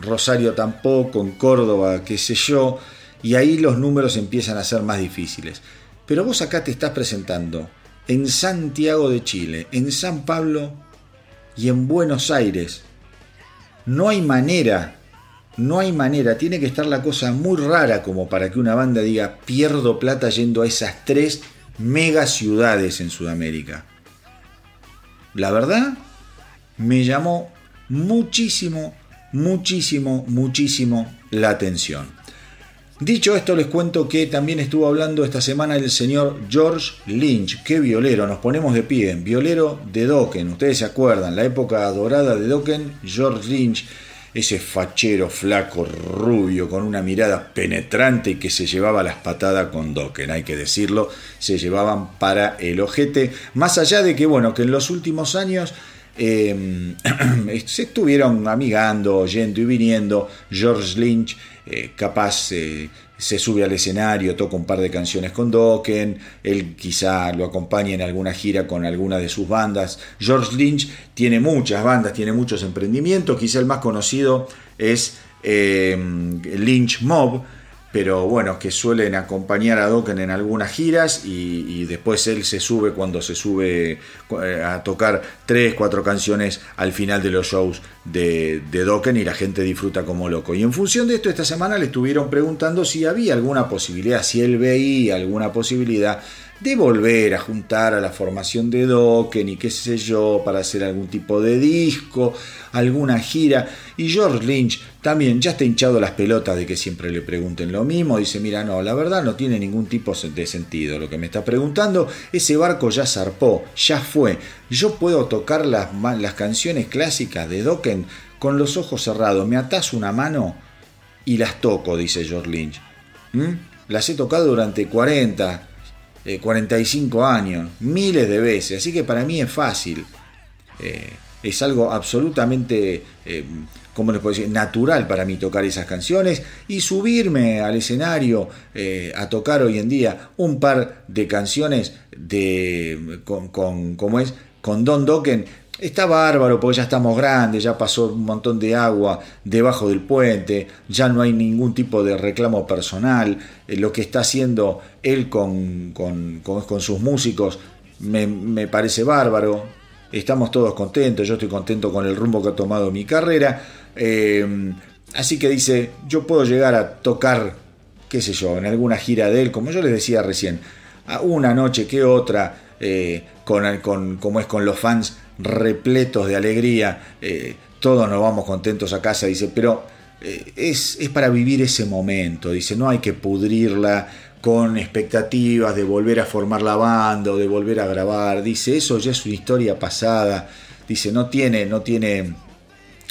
Rosario tampoco, en Córdoba, qué sé yo, y ahí los números empiezan a ser más difíciles. Pero vos acá te estás presentando en Santiago de Chile, en San Pablo y en Buenos Aires. No hay manera, no hay manera, tiene que estar la cosa muy rara como para que una banda diga pierdo plata yendo a esas tres mega ciudades en Sudamérica. La verdad, me llamó muchísimo, muchísimo, muchísimo la atención. Dicho esto, les cuento que también estuvo hablando esta semana el señor George Lynch. Qué violero, nos ponemos de pie. Violero de Dokken, ustedes se acuerdan, la época dorada de Dokken, George Lynch, ese fachero flaco, rubio, con una mirada penetrante y que se llevaba las patadas con Dokken, hay que decirlo, se llevaban para el ojete. Más allá de que, bueno, que en los últimos años eh, se estuvieron amigando, yendo y viniendo. George Lynch, eh, capaz, eh, se sube al escenario, toca un par de canciones con Dokken, él quizá lo acompañe en alguna gira con alguna de sus bandas. George Lynch tiene muchas bandas, tiene muchos emprendimientos, quizá el más conocido es Lynch Mob, pero bueno, que suelen acompañar a Dokken en algunas giras y, después él se sube cuando se sube eh, a tocar tres, cuatro canciones al final de los shows de, de Dokken y la gente disfruta como loco. Y en función de esto, esta semana le estuvieron preguntando si había alguna posibilidad, si él veía alguna posibilidad de volver a juntar a la formación de Dokken y qué sé yo, para hacer algún tipo de disco, alguna gira. Y George Lynch también ya está hinchado las pelotas de que siempre le pregunten lo mismo. Dice, mira, no, la verdad no tiene ningún tipo de sentido lo que me está preguntando. Ese barco ya zarpó, ya fue. Yo puedo tocar las, las canciones clásicas de Dokken con los ojos cerrados. Me atas una mano y las toco, dice George Lynch. ¿Mm? Las he tocado durante 40, 45 eh, años, miles de veces, así que para mí es fácil. Eh, es algo absolutamente, eh, ¿cómo les puedo decir?, natural para mí tocar esas canciones y subirme al escenario a tocar hoy en día un par de canciones de, con, con, es? Con Don Dokken Está bárbaro porque ya estamos grandes, ya pasó un montón de agua debajo del puente, ya no hay ningún tipo de reclamo personal. Eh, lo que está haciendo él con, con, con, sus músicos me, me, parece bárbaro. Estamos todos contentos, yo estoy contento con el rumbo que ha tomado mi carrera. Eh, así que dice, yo puedo llegar a tocar, qué sé yo, en alguna gira de él, como yo les decía recién, a una noche que otra, eh, con, con, como es con los fans repletos de alegría, eh, todos nos vamos contentos a casa, dice, pero eh, es, es para vivir ese momento, dice, no hay que pudrirla con expectativas de volver a formar la banda o de volver a grabar, dice, eso ya es una historia pasada, dice, no tiene, no tiene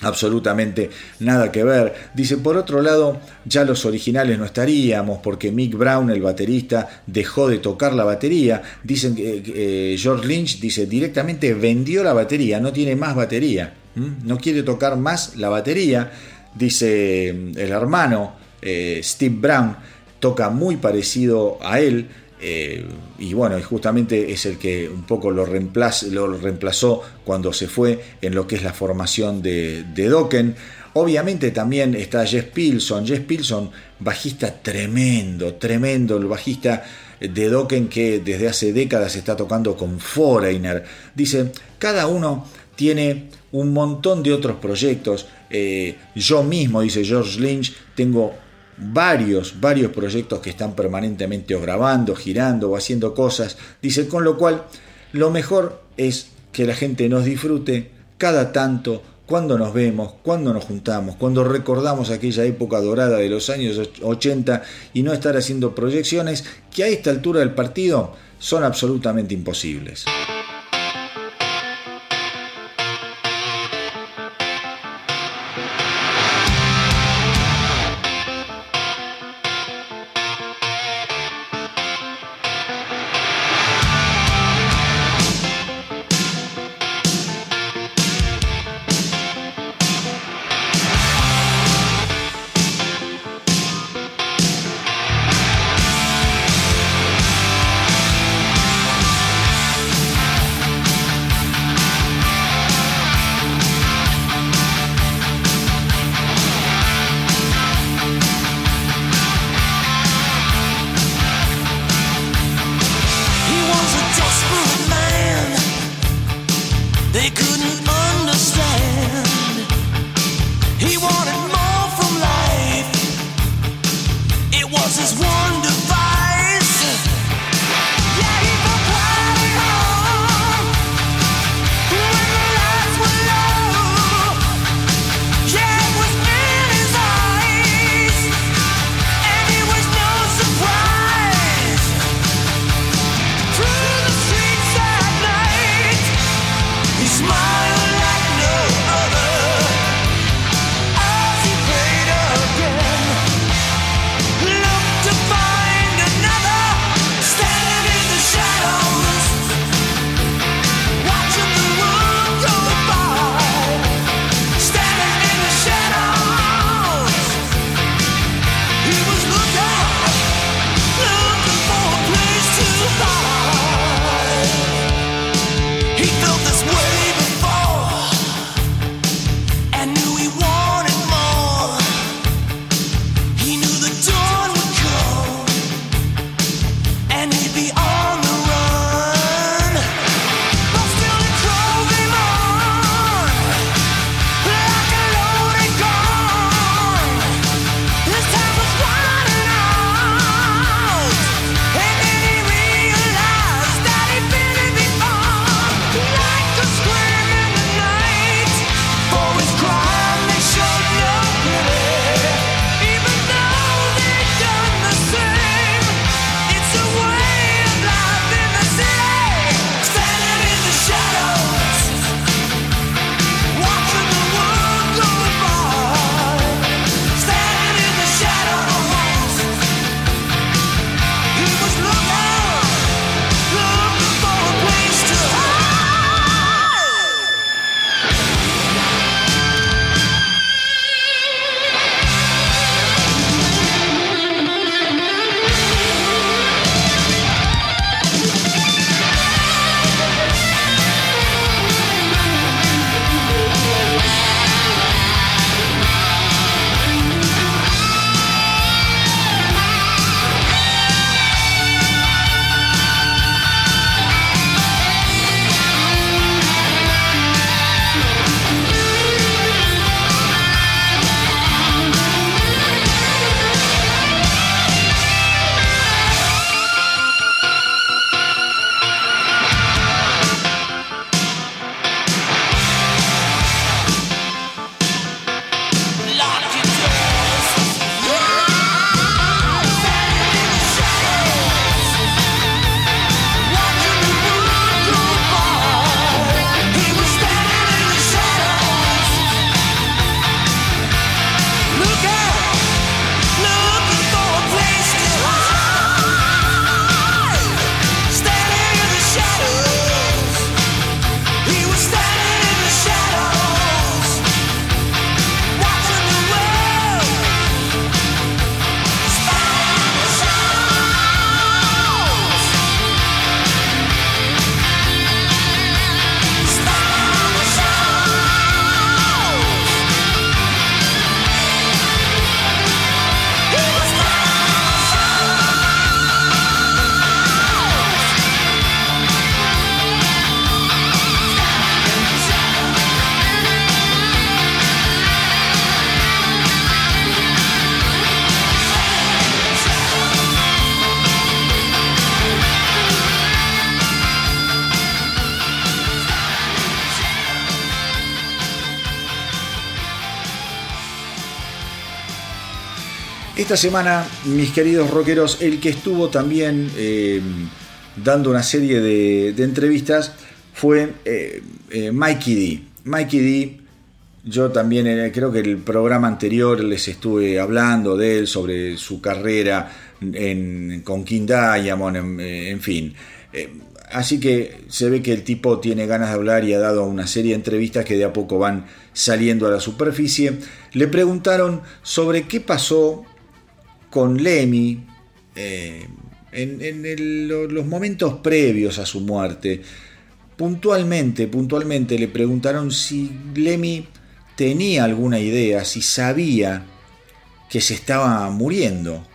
absolutamente nada que ver. Dice, por otro lado, ya los originales no estaríamos porque Mick Brown, el baterista, dejó de tocar la batería. Dicen que eh, George Lynch dice, directamente vendió la batería, no tiene más batería, no quiere tocar más la batería. Dice el hermano eh, Steve Brown, toca muy parecido a él, eh, y bueno, justamente es el que un poco lo, reemplazó cuando se fue en lo que es la formación de, de Dokken. Obviamente también está Jeff Pilson. Jeff Pilson, bajista tremendo, tremendo, el bajista de Dokken que desde hace décadas está tocando con Foreigner. Dice, cada uno tiene un montón de otros proyectos. Eh, yo mismo, dice George Lynch, tengo varios, varios proyectos que están permanentemente grabando, girando o haciendo cosas. Dice, con lo cual, lo mejor es que la gente nos disfrute cada tanto cuando nos vemos, cuando nos juntamos, cuando recordamos aquella época dorada de los años 80 y no estar haciendo proyecciones que a esta altura del partido son absolutamente imposibles. Esta semana, mis queridos rockeros, el que estuvo también eh, dando una serie de, entrevistas fue eh, eh, Mikey D. Mikey D, yo también eh, creo que el programa anterior les estuve hablando de él, sobre su carrera en, con King Diamond, en, eh, en fin. Así que se ve que el tipo tiene ganas de hablar y ha dado una serie de entrevistas que de a poco van saliendo a la superficie. Le preguntaron sobre qué pasó con Lemmy eh, en, los momentos previos a su muerte. Puntualmente, puntualmente le preguntaron si Lemmy tenía alguna idea, si sabía que se estaba muriendo,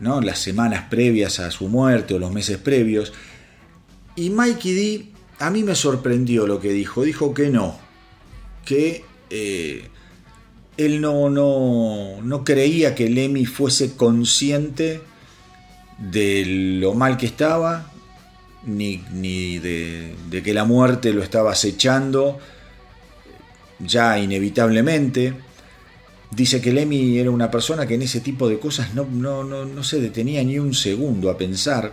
¿no? Las semanas previas a su muerte o los meses previos. Y Mikey D a mí me sorprendió lo que dijo. Dijo que no, que eh, él no, no, no creía que Lemmy fuese consciente de lo mal que estaba, ni, ni de, que la muerte lo estaba acechando ya inevitablemente. Dice que Lemmy era una persona que en ese tipo de cosas no, no, no, no se detenía ni un segundo a pensar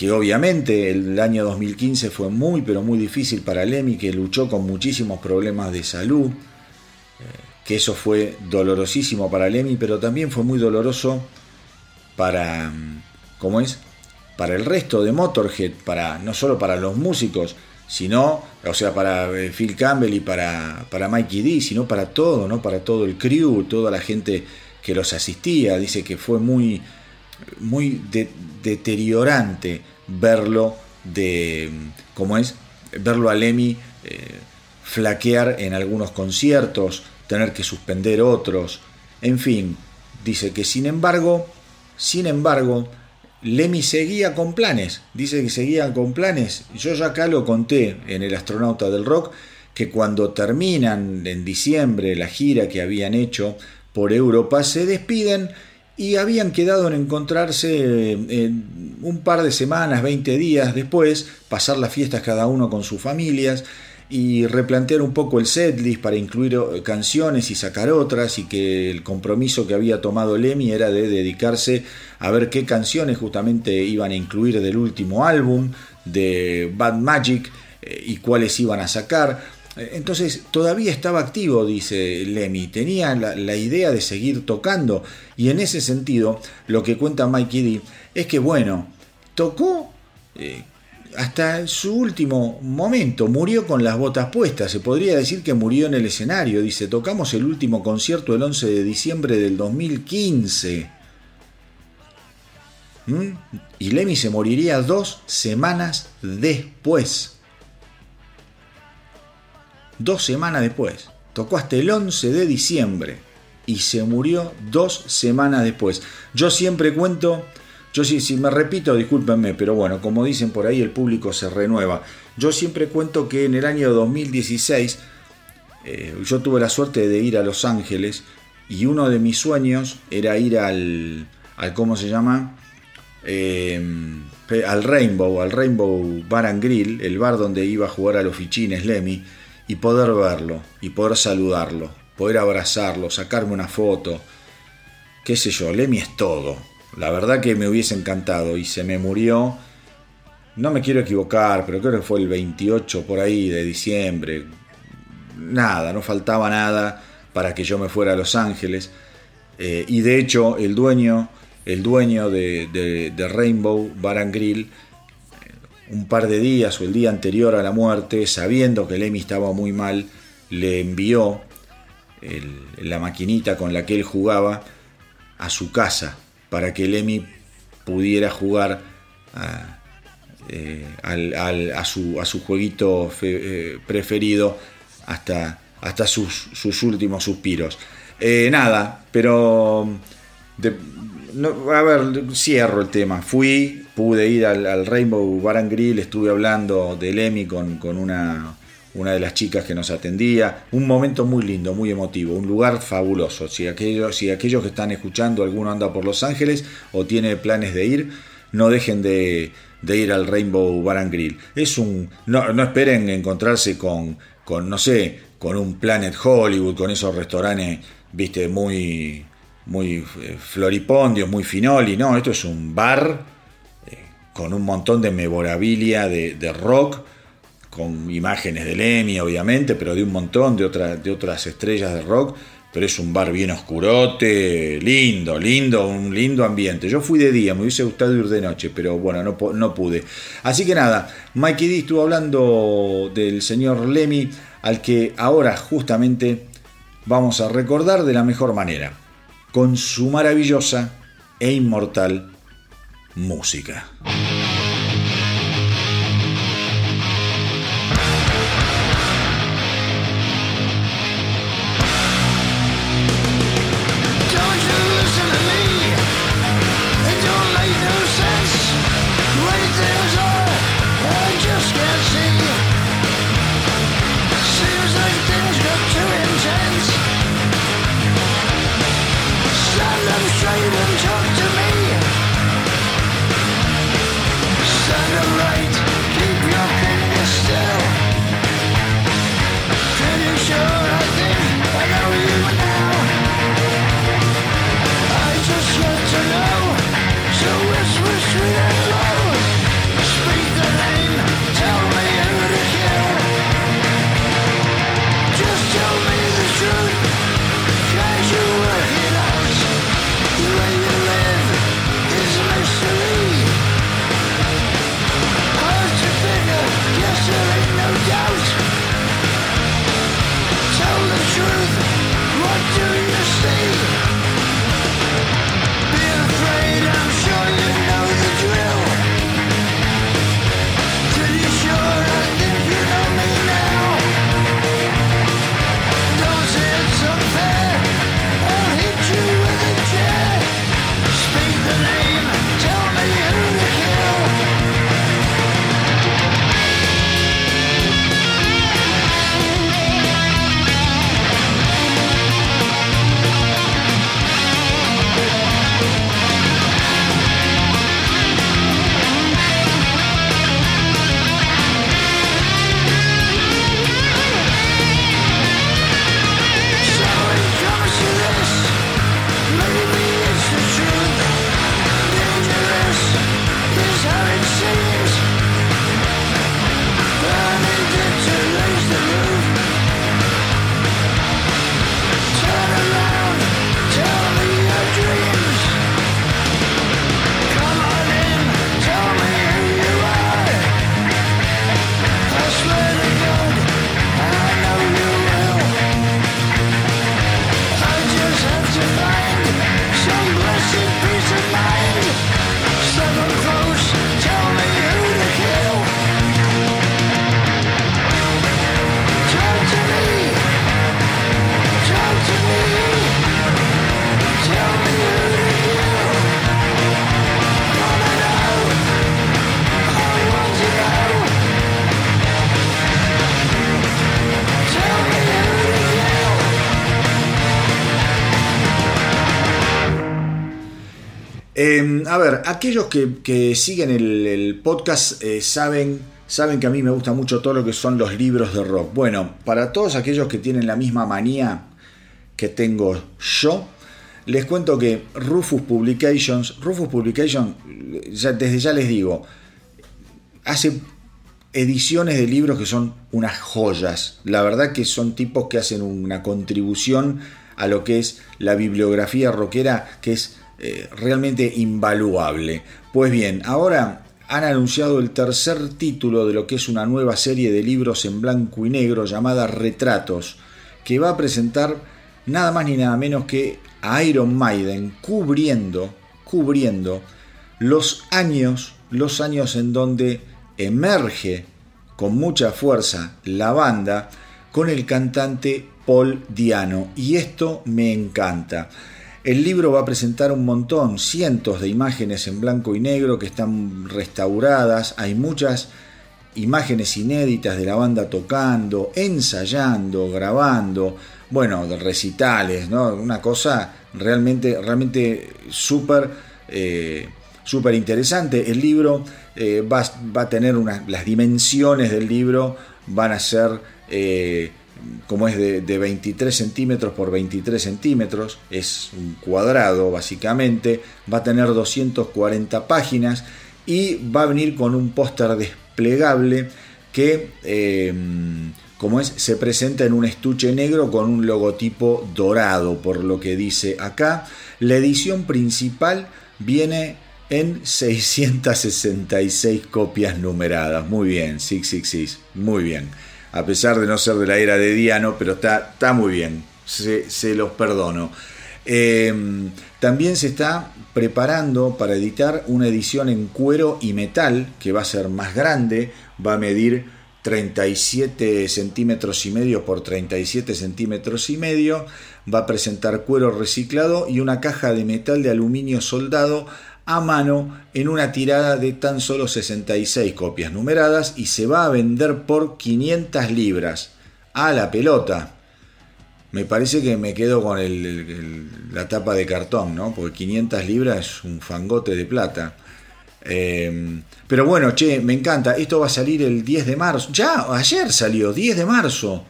que obviamente el año 2015 fue muy pero muy difícil para Lemmy, que luchó con muchísimos problemas de salud, que eso fue dolorosísimo para Lemmy, pero también fue muy doloroso para, ¿cómo es? Para el resto de Motorhead, para, no solo para los músicos, sino, o sea, para eh, Phil Campbell y para, para Mikey D, sino para todo, ¿no? Para todo el crew, toda la gente que los asistía. Dice que fue muy, muy de- deteriorante verlo de, ¿cómo es? Verlo a Lemmy eh, flaquear en algunos conciertos, tener que suspender otros, en fin, dice que sin embargo, sin embargo, Lemmy seguía con planes, dice que seguían con planes. Yo ya acá lo conté en El astronauta del rock, que cuando terminan en diciembre la gira que habían hecho por Europa, se despiden y habían quedado en encontrarse eh, un par de semanas, 20 días después, pasar las fiestas cada uno con sus familias y replantear un poco el setlist para incluir eh, canciones y sacar otras y que el compromiso que había tomado Lemmy era de dedicarse a ver qué canciones justamente iban a incluir del último álbum de Bad Magic eh, y cuáles iban a sacar. Eh, Entonces todavía estaba activo, dice Lemmy, tenía la, idea de seguir tocando y en ese sentido lo que cuenta Mikey D es que bueno, tocó hasta su último momento, murió con las botas puestas, se podría decir que murió en el escenario, dice, tocamos el último concierto el 11 de diciembre del 2015. ¿Mm? Y Lemmy se moriría dos semanas después. Dos semanas después. Tocó hasta el 11 de diciembre y se murió dos semanas después. Yo siempre cuento, yo si, si me repito, discúlpenme, pero bueno, como dicen por ahí, el público se renueva. Yo siempre cuento que en el año 2016 eh, yo tuve la suerte de ir a Los Ángeles y uno de mis sueños era ir al, al ¿cómo se llama? Eh, al Rainbow, al Rainbow Bar and Grill, el bar donde iba a jugar a los fichines Lemmy, y poder verlo, y poder saludarlo, poder abrazarlo, sacarme una foto, qué sé yo, Lemmy es todo. La verdad que me hubiese encantado y se me murió, no me quiero equivocar, pero creo que fue el 28 por ahí de diciembre. Nada, no faltaba nada para que yo me fuera a Los Ángeles. Eh, y de hecho, el dueño, el dueño de, de- de Rainbow Bar and Grill, un par de días o el día anterior a la muerte, sabiendo que Lemmy estaba muy mal, le envió la maquinita con la que él jugaba a su casa para que Lemmy pudiera jugar a, eh, a su, jueguito eh, preferido hasta, hasta sus, últimos suspiros. Eh, nada, pero no, a ver, cierro el tema. Fui, pude ir al, al Rainbow Bar and Grill, estuve hablando de Lemmy con, con una, una de las chicas que nos atendía. Un momento muy lindo, muy emotivo, un lugar fabuloso. Si aquellos, si aquellos que están escuchando, alguno anda por Los Ángeles o tiene planes de ir, no dejen de, de ir al Rainbow Bar and Grill. Es un, no, no esperen encontrarse con, con, no sé, con un Planet Hollywood, con esos restaurantes, viste, muy muy eh, floripondio, muy finoli, no, esto es un bar eh, con un montón de memorabilia de, de rock, con imágenes de Lemmy, obviamente, pero de un montón de, otra- de otras estrellas de rock. Pero es un bar bien oscurote, lindo, lindo, un lindo ambiente. Yo fui de día, me hubiese gustado ir de noche, pero bueno, no pude. Así que nada, Mikey D estuvo hablando del señor Lemmy, al que ahora justamente vamos a recordar de la mejor manera, con su maravillosa e inmortal música. Eh, a ver, aquellos que, siguen el, el podcast eh, saben, saben que a mí me gusta mucho todo lo que son los libros de rock. Bueno, para todos aquellos que tienen la misma manía que tengo yo, les cuento que Rufus Publications, Rufus Publications, ya- desde ya les digo, hace ediciones de libros que son unas joyas. La verdad que son tipos que hacen una contribución a lo que es la bibliografía rockera que es eh, realmente invaluable. Pues bien, ahora han anunciado el tercer título de lo que es una nueva serie de libros en blanco y negro llamada Retratos, que va a presentar nada más ni nada menos que a Iron Maiden cubriendo, cubriendo los años, los años en donde emerge con mucha fuerza la banda con el cantante Paul Diano y esto me encanta. El libro va a presentar un montón, cientos de imágenes en blanco y negro que están restauradas, hay muchas imágenes inéditas de la banda tocando, ensayando, grabando, bueno, recitales, ¿no? Una cosa realmente, realmente súper, eh, interesante. El libro eh, va, va a tener unas, las dimensiones del libro van a ser eh, como es de, de 23 centímetros por 23 centímetros, es un cuadrado básicamente, va a tener 240 páginas y va a venir con un póster desplegable que eh, como es, se presenta en un estuche negro con un logotipo dorado, por lo que dice acá. La edición principal viene en 666 copias numeradas. Muy bien, 666, muy bien. A pesar de no ser de la era de Diano, pero está, está muy bien, se, los perdono. Eh, también se está preparando para editar una edición en cuero y metal que va a ser más grande, va a medir 37 centímetros y medio por 37 centímetros y medio, va a presentar cuero reciclado y una caja de metal de aluminio soldado a mano en una tirada de tan solo 66 copias numeradas y se va a vender por 500 libras a la pelota. Me parece que me quedo con la tapa de cartón, ¿no? Porque 500 libras es un fangote de plata. Eh, pero bueno, che, me encanta. Esto va a salir el 10 de marzo. Ya, ayer salió, 10 de marzo.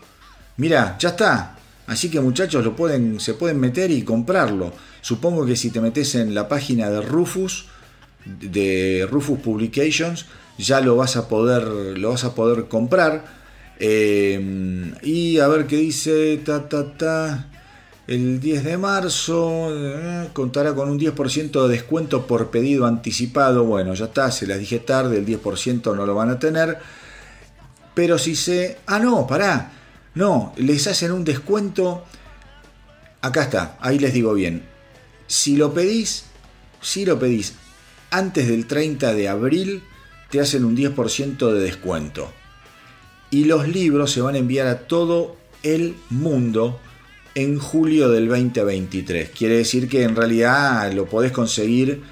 Mira, ya está. Así que muchachos lo pueden, se pueden meter y comprarlo. Supongo que si te metes en la página de Rufus, de Rufus Publications, ya lo vas a poder, lo vas a poder comprar. Eh, y a ver qué dice, ta, ta, ta. El 10 de marzo eh, contará con un 10% de descuento por pedido anticipado. Bueno, ya está, se las dije tarde, el 10% no lo van a tener. Pero si se... Ah, no, pará. No, les hacen un descuento. Acá está, ahí les digo bien. Si lo pedís, si lo pedís antes del 30 de abril, te hacen un 10% de descuento. Y los libros se van a enviar a todo el mundo en julio del 2023. Quiere decir que en realidad lo podés conseguir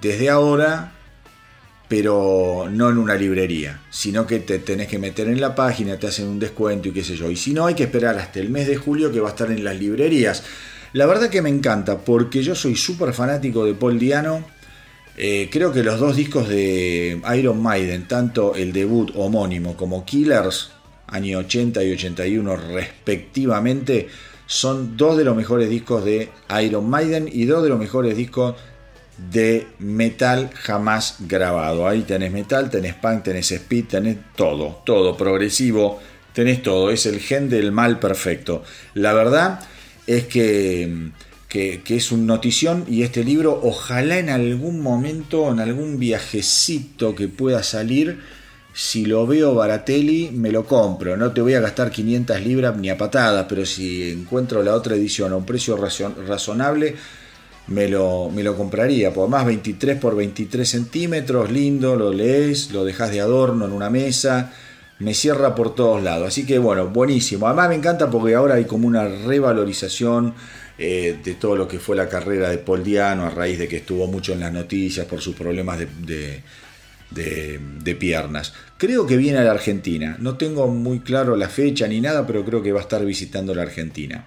desde ahora, pero no en una librería, sino que te tenés que meter en la página, te hacen un descuento y qué sé yo. Y si no, hay que esperar hasta el mes de julio que va a estar en las librerías. La verdad que me encanta, porque yo soy súper fanático de Paul Diano. Eh, creo que los dos discos de Iron Maiden, tanto el debut homónimo como Killers, año 80 y 81 respectivamente, son dos de los mejores discos de Iron Maiden y dos de los mejores discos de metal jamás grabado. Ahí tenés metal, tenés punk, tenés speed, tenés todo, todo progresivo, tenés todo. Es el gen del mal perfecto. La verdad es que, que, es un notición y este libro ojalá en algún momento, en algún viajecito que pueda salir, si lo veo Baratelli, me lo compro. No te voy a gastar 500 libras ni a patadas, pero si encuentro la otra edición a un precio razon- razonable, me lo, me lo compraría. Por más 23 por 23 centímetros, lindo, lo lees, lo dejas de adorno en una mesa, me cierra por todos lados. Así que bueno, buenísimo. Además me encanta porque ahora hay como una revalorización eh, de todo lo que fue la carrera de Paul Diano a raíz de que estuvo mucho en las noticias por sus problemas de, piernas. Creo que viene a la Argentina. No tengo muy claro la fecha ni nada, pero creo que va a estar visitando la Argentina.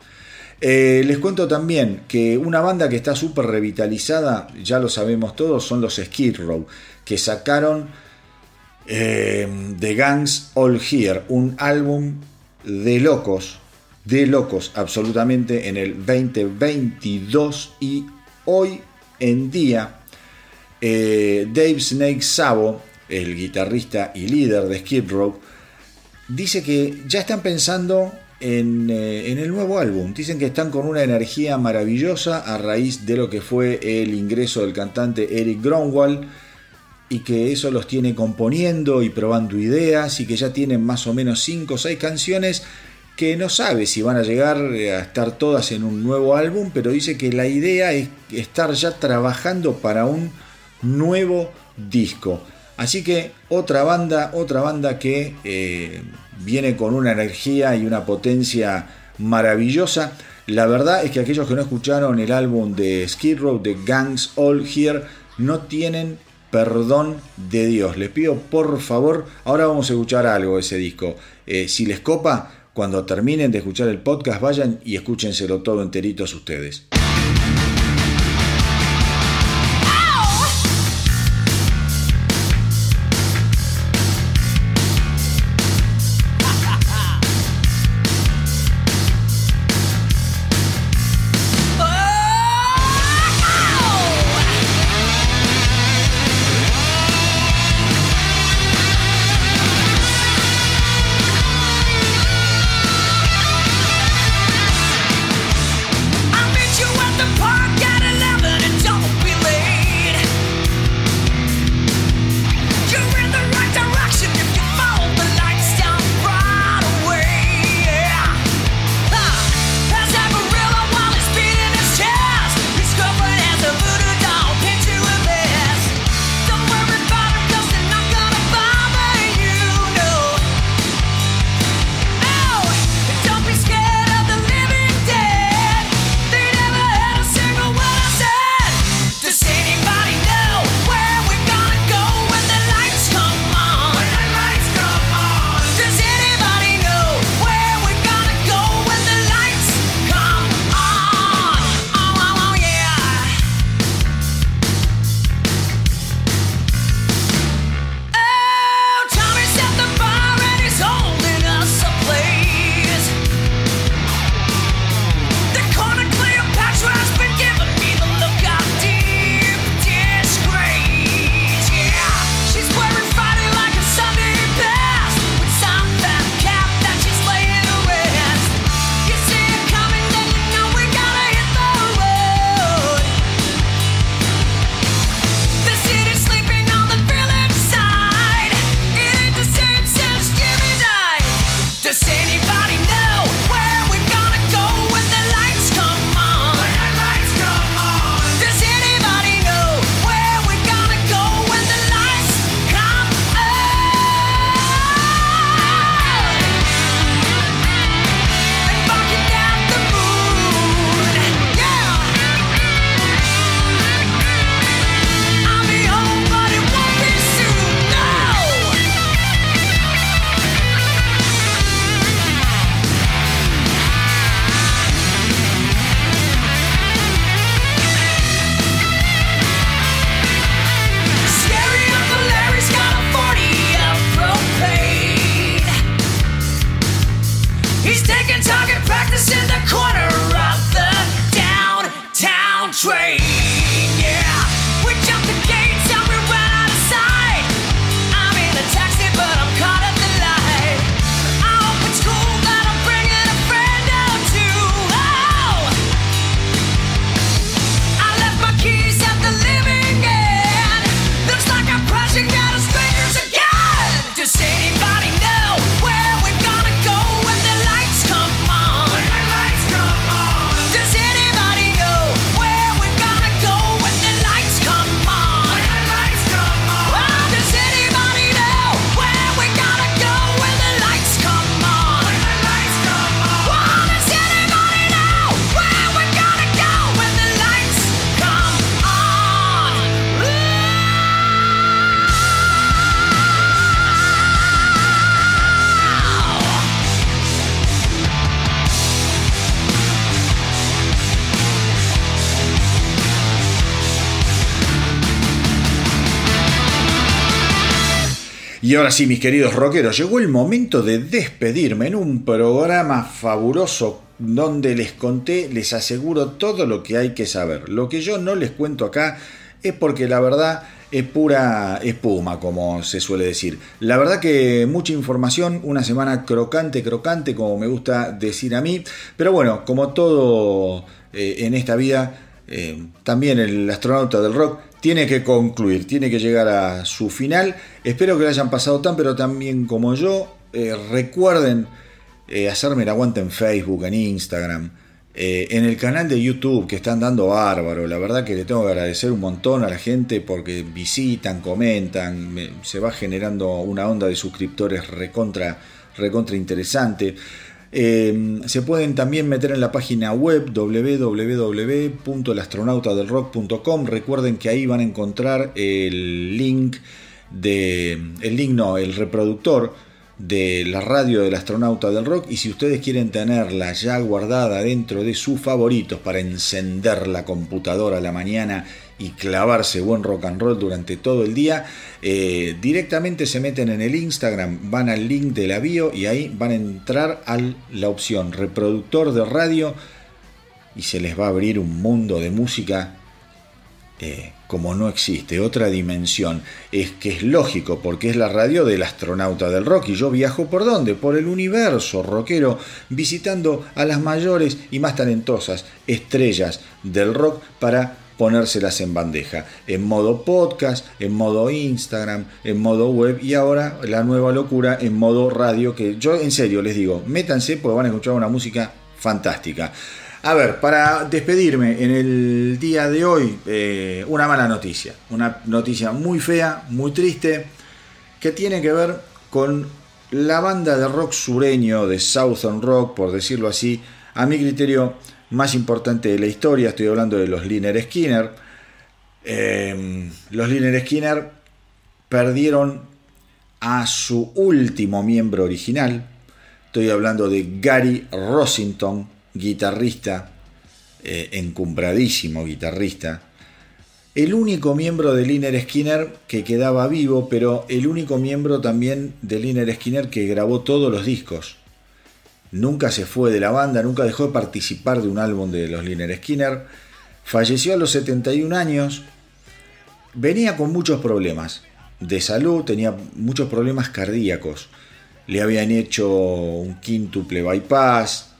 Eh, les cuento también que una banda que está súper revitalizada, ya lo sabemos todos, son los Skid Row, que sacaron eh, The Gangs All Here, un álbum de locos, de locos absolutamente en el 2022 y hoy en día eh, Dave Snake Sabo, el guitarrista y líder de Skid Row, dice que ya están pensando en, eh, en el nuevo álbum. Dicen que están con una energía maravillosa a raíz de lo que fue el ingreso del cantante Eric Gronwall y que eso los tiene componiendo y probando ideas y que ya tienen más o menos 5 o 6 canciones que no sabe si van a llegar a estar todas en un nuevo álbum, pero dice que la idea es estar ya trabajando para un nuevo disco. Así que otra banda, otra banda que eh, viene con una energía y una potencia maravillosa. La verdad es que aquellos que no escucharon el álbum de Skid Row, de Gangs All Here, no tienen perdón de Dios. Les pido por favor, ahora vamos a escuchar algo de ese disco. Eh, si les copa, cuando terminen de escuchar el podcast, vayan y escúchenselo todo enteritos ustedes. Y ahora sí, mis queridos rockeros, llegó el momento de despedirme en un programa fabuloso donde les conté, les aseguro todo lo que hay que saber. Lo que yo no les cuento acá es porque la verdad es pura espuma, como se suele decir. La verdad que mucha información, una semana crocante, crocante, como me gusta decir a mí. Pero bueno, como todo eh, en esta vida, eh, también el astronauta del rock tiene que concluir, tiene que llegar a su final. Espero que lo hayan pasado tan, pero también como yo. Eh, recuerden eh, hacerme el aguante en Facebook, en Instagram, en el canal de YouTube que están dando bárbaro. La verdad que le tengo que agradecer un montón a la gente porque visitan, comentan, me- se va generando una onda de suscriptores recontra, recontra interesante. Eh, se pueden también meter en la página web www.elastronautadelrock.com. Recuerden que ahí van a encontrar el link de el link no, el reproductor de la radio del astronauta del rock y si ustedes quieren tenerla ya guardada dentro de sus favoritos para encender la computadora a la mañana y clavarse buen rock and roll durante todo el día, eh, directamente se meten en el Instagram, van al link de la bio y ahí van a entrar a la opción reproductor de radio y se les va a abrir un mundo de música eh, como no existe, otra dimensión. Es que es lógico, porque es la radio del astronauta del rock. Y yo viajo por dónde? Por el universo rockero, visitando a las mayores y más talentosas estrellas del rock para ponérselas en bandeja. En modo podcast, en modo Instagram, en modo web y ahora la nueva locura en modo radio. Que yo en serio les digo, métanse porque van a escuchar una música fantástica. A ver, para despedirme en el día de hoy, eh, una mala noticia. Una noticia muy fea, muy triste, que tiene que ver con la banda de rock sureño, de Southern Rock, por decirlo así, a mi criterio más importante de la historia. Estoy hablando de los Liner Skinner. Eh, los Liner Skinner perdieron a su último miembro original. Estoy hablando de Gary Rossington, guitarrista, eh, encumbradísimo guitarrista, el único miembro de Liner Skinner que quedaba vivo, pero el único miembro también de Liner Skinner que grabó todos los discos. Nunca se fue de la banda, nunca dejó de participar de un álbum de los Liner Skinner. Falleció a los 71 años. Venía con muchos problemas de salud, tenía muchos problemas cardíacos. Le habían hecho un quíntuple bypass,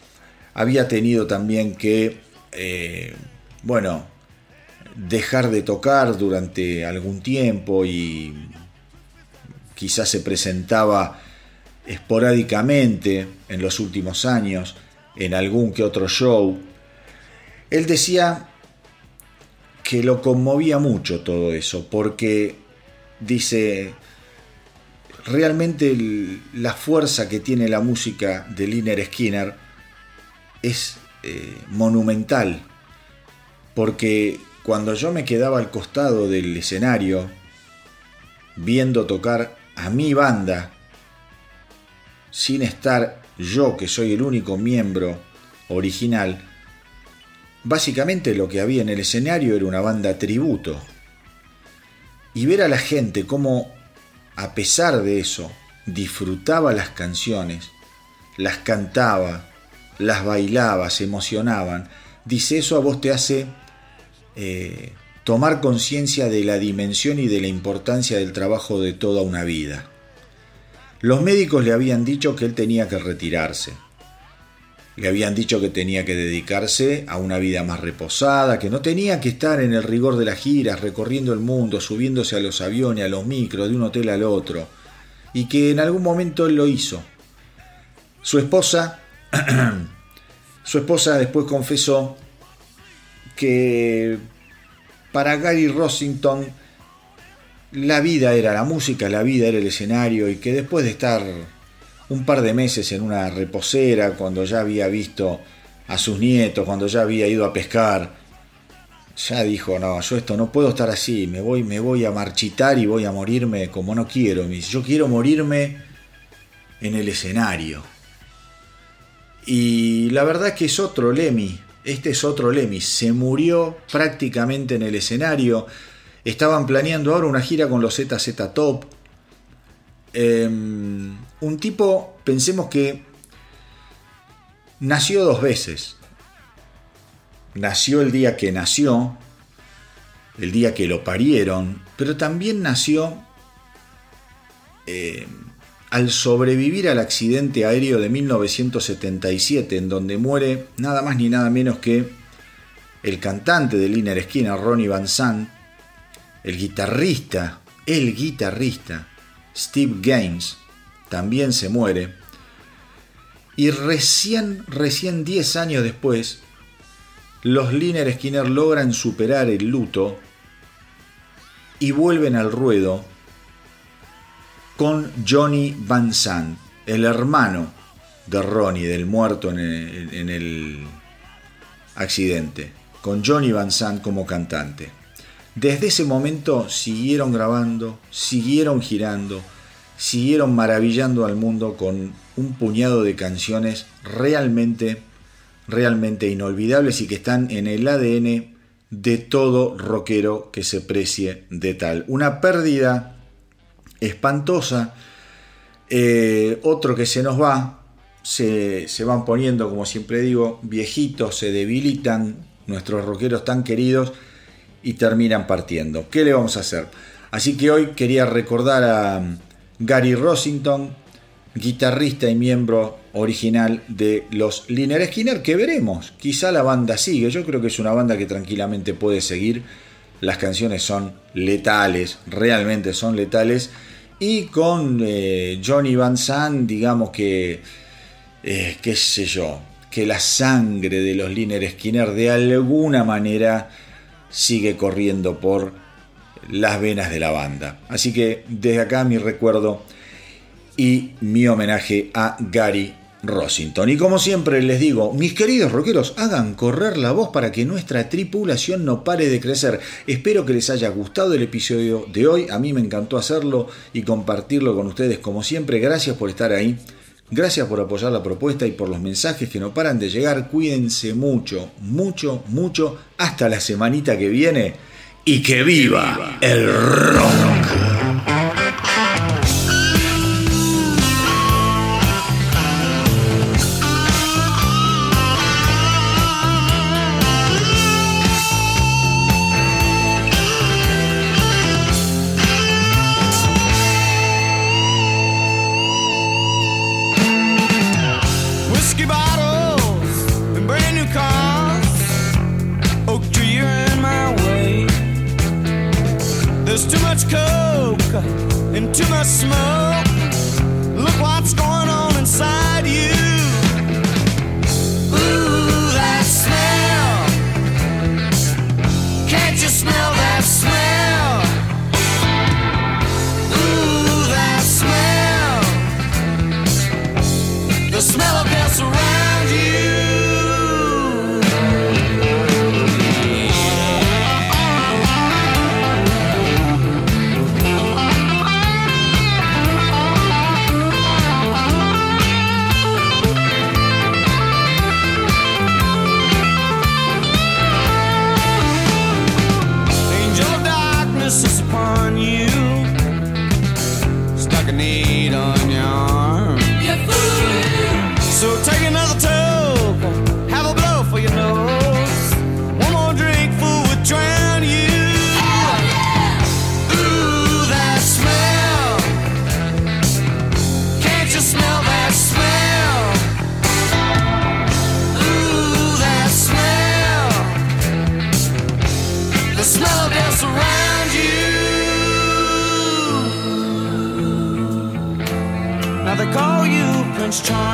había tenido también que, eh, bueno, dejar de tocar durante algún tiempo y quizás se presentaba esporádicamente en los últimos años en algún que otro show. Él decía que lo conmovía mucho todo eso, porque dice, realmente la fuerza que tiene la música de Liner Skinner es eh, monumental, porque cuando yo me quedaba al costado del escenario, viendo tocar a mi banda, sin estar yo, que soy el único miembro original, básicamente lo que había en el escenario era una banda tributo. Y ver a la gente cómo, a pesar de eso, disfrutaba las canciones, las cantaba, las bailaba, se emocionaban, dice eso a vos te hace eh, tomar conciencia de la dimensión y de la importancia del trabajo de toda una vida. Los médicos le habían dicho que él tenía que retirarse. Le habían dicho que tenía que dedicarse a una vida más reposada, que no tenía que estar en el rigor de las giras, recorriendo el mundo, subiéndose a los aviones, a los micros, de un hotel al otro, y que en algún momento él lo hizo. Su esposa, su esposa después confesó que para Gary Rossington la vida era la música, la vida era el escenario y que después de estar un par de meses en una reposera, cuando ya había visto a sus nietos, cuando ya había ido a pescar, ya dijo, no, yo esto no puedo estar así, me voy, me voy a marchitar y voy a morirme como no quiero. Yo quiero morirme en el escenario. Y la verdad es que es otro Lemmy, este es otro Lemmy, se murió prácticamente en el escenario. Estaban planeando ahora una gira con los ZZ Top. Em, un tipo, pensemos que nació dos veces. Nació el día que nació, el día que lo parieron, pero también nació em, al sobrevivir al accidente aéreo de 1977, en donde muere nada más ni nada menos que el cantante de Liner Skinner, Ronnie Van Sant, el guitarrista, el guitarrista, Steve Gaines, también se muere. Y recién, recién 10 años después, los Liner Skinner logran superar el luto y vuelven al ruedo con Johnny Van Sant, el hermano de Ronnie, del muerto en el, en el accidente, con Johnny Van Sant como cantante. Desde ese momento siguieron grabando, siguieron girando, siguieron maravillando al mundo con un puñado de canciones realmente, realmente inolvidables y que están en el ADN de todo rockero que se precie de tal. Una pérdida espantosa. Eh, otro que se nos va, se, se, van poniendo, como siempre digo, viejitos, se debilitan, nuestros rockeros tan queridos, y terminan partiendo. ¿Qué le vamos a hacer? Así que hoy quería recordar a Gary Rossington, guitarrista y miembro original de los Liner Skinner, que veremos, quizá la banda sigue, yo creo que es una banda que tranquilamente puede seguir, las canciones son letales, realmente son letales, y con eh, Johnny Van Sant, digamos que, eh, qué sé yo, que la sangre de los Liner Skinner de alguna manera sigue corriendo por las venas de la banda. Así que desde acá mi recuerdo y mi homenaje a Gary Rossington. Y como siempre les digo, mis queridos rockeros, hagan correr la voz para que nuestra tripulación no pare de crecer. Espero que les haya gustado el episodio de hoy. A mí me encantó hacerlo y compartirlo con ustedes como siempre. Gracias por estar ahí. Gracias por apoyar la propuesta y por los mensajes que no paran de llegar. Cuídense mucho, mucho, mucho. Hasta la semanita que viene. Y que viva el rock.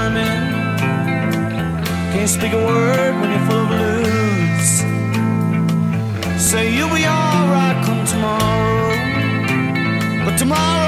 coming. Can't speak a word when you're full of blues. Say you'll be alright come tomorrow, but tomorrow.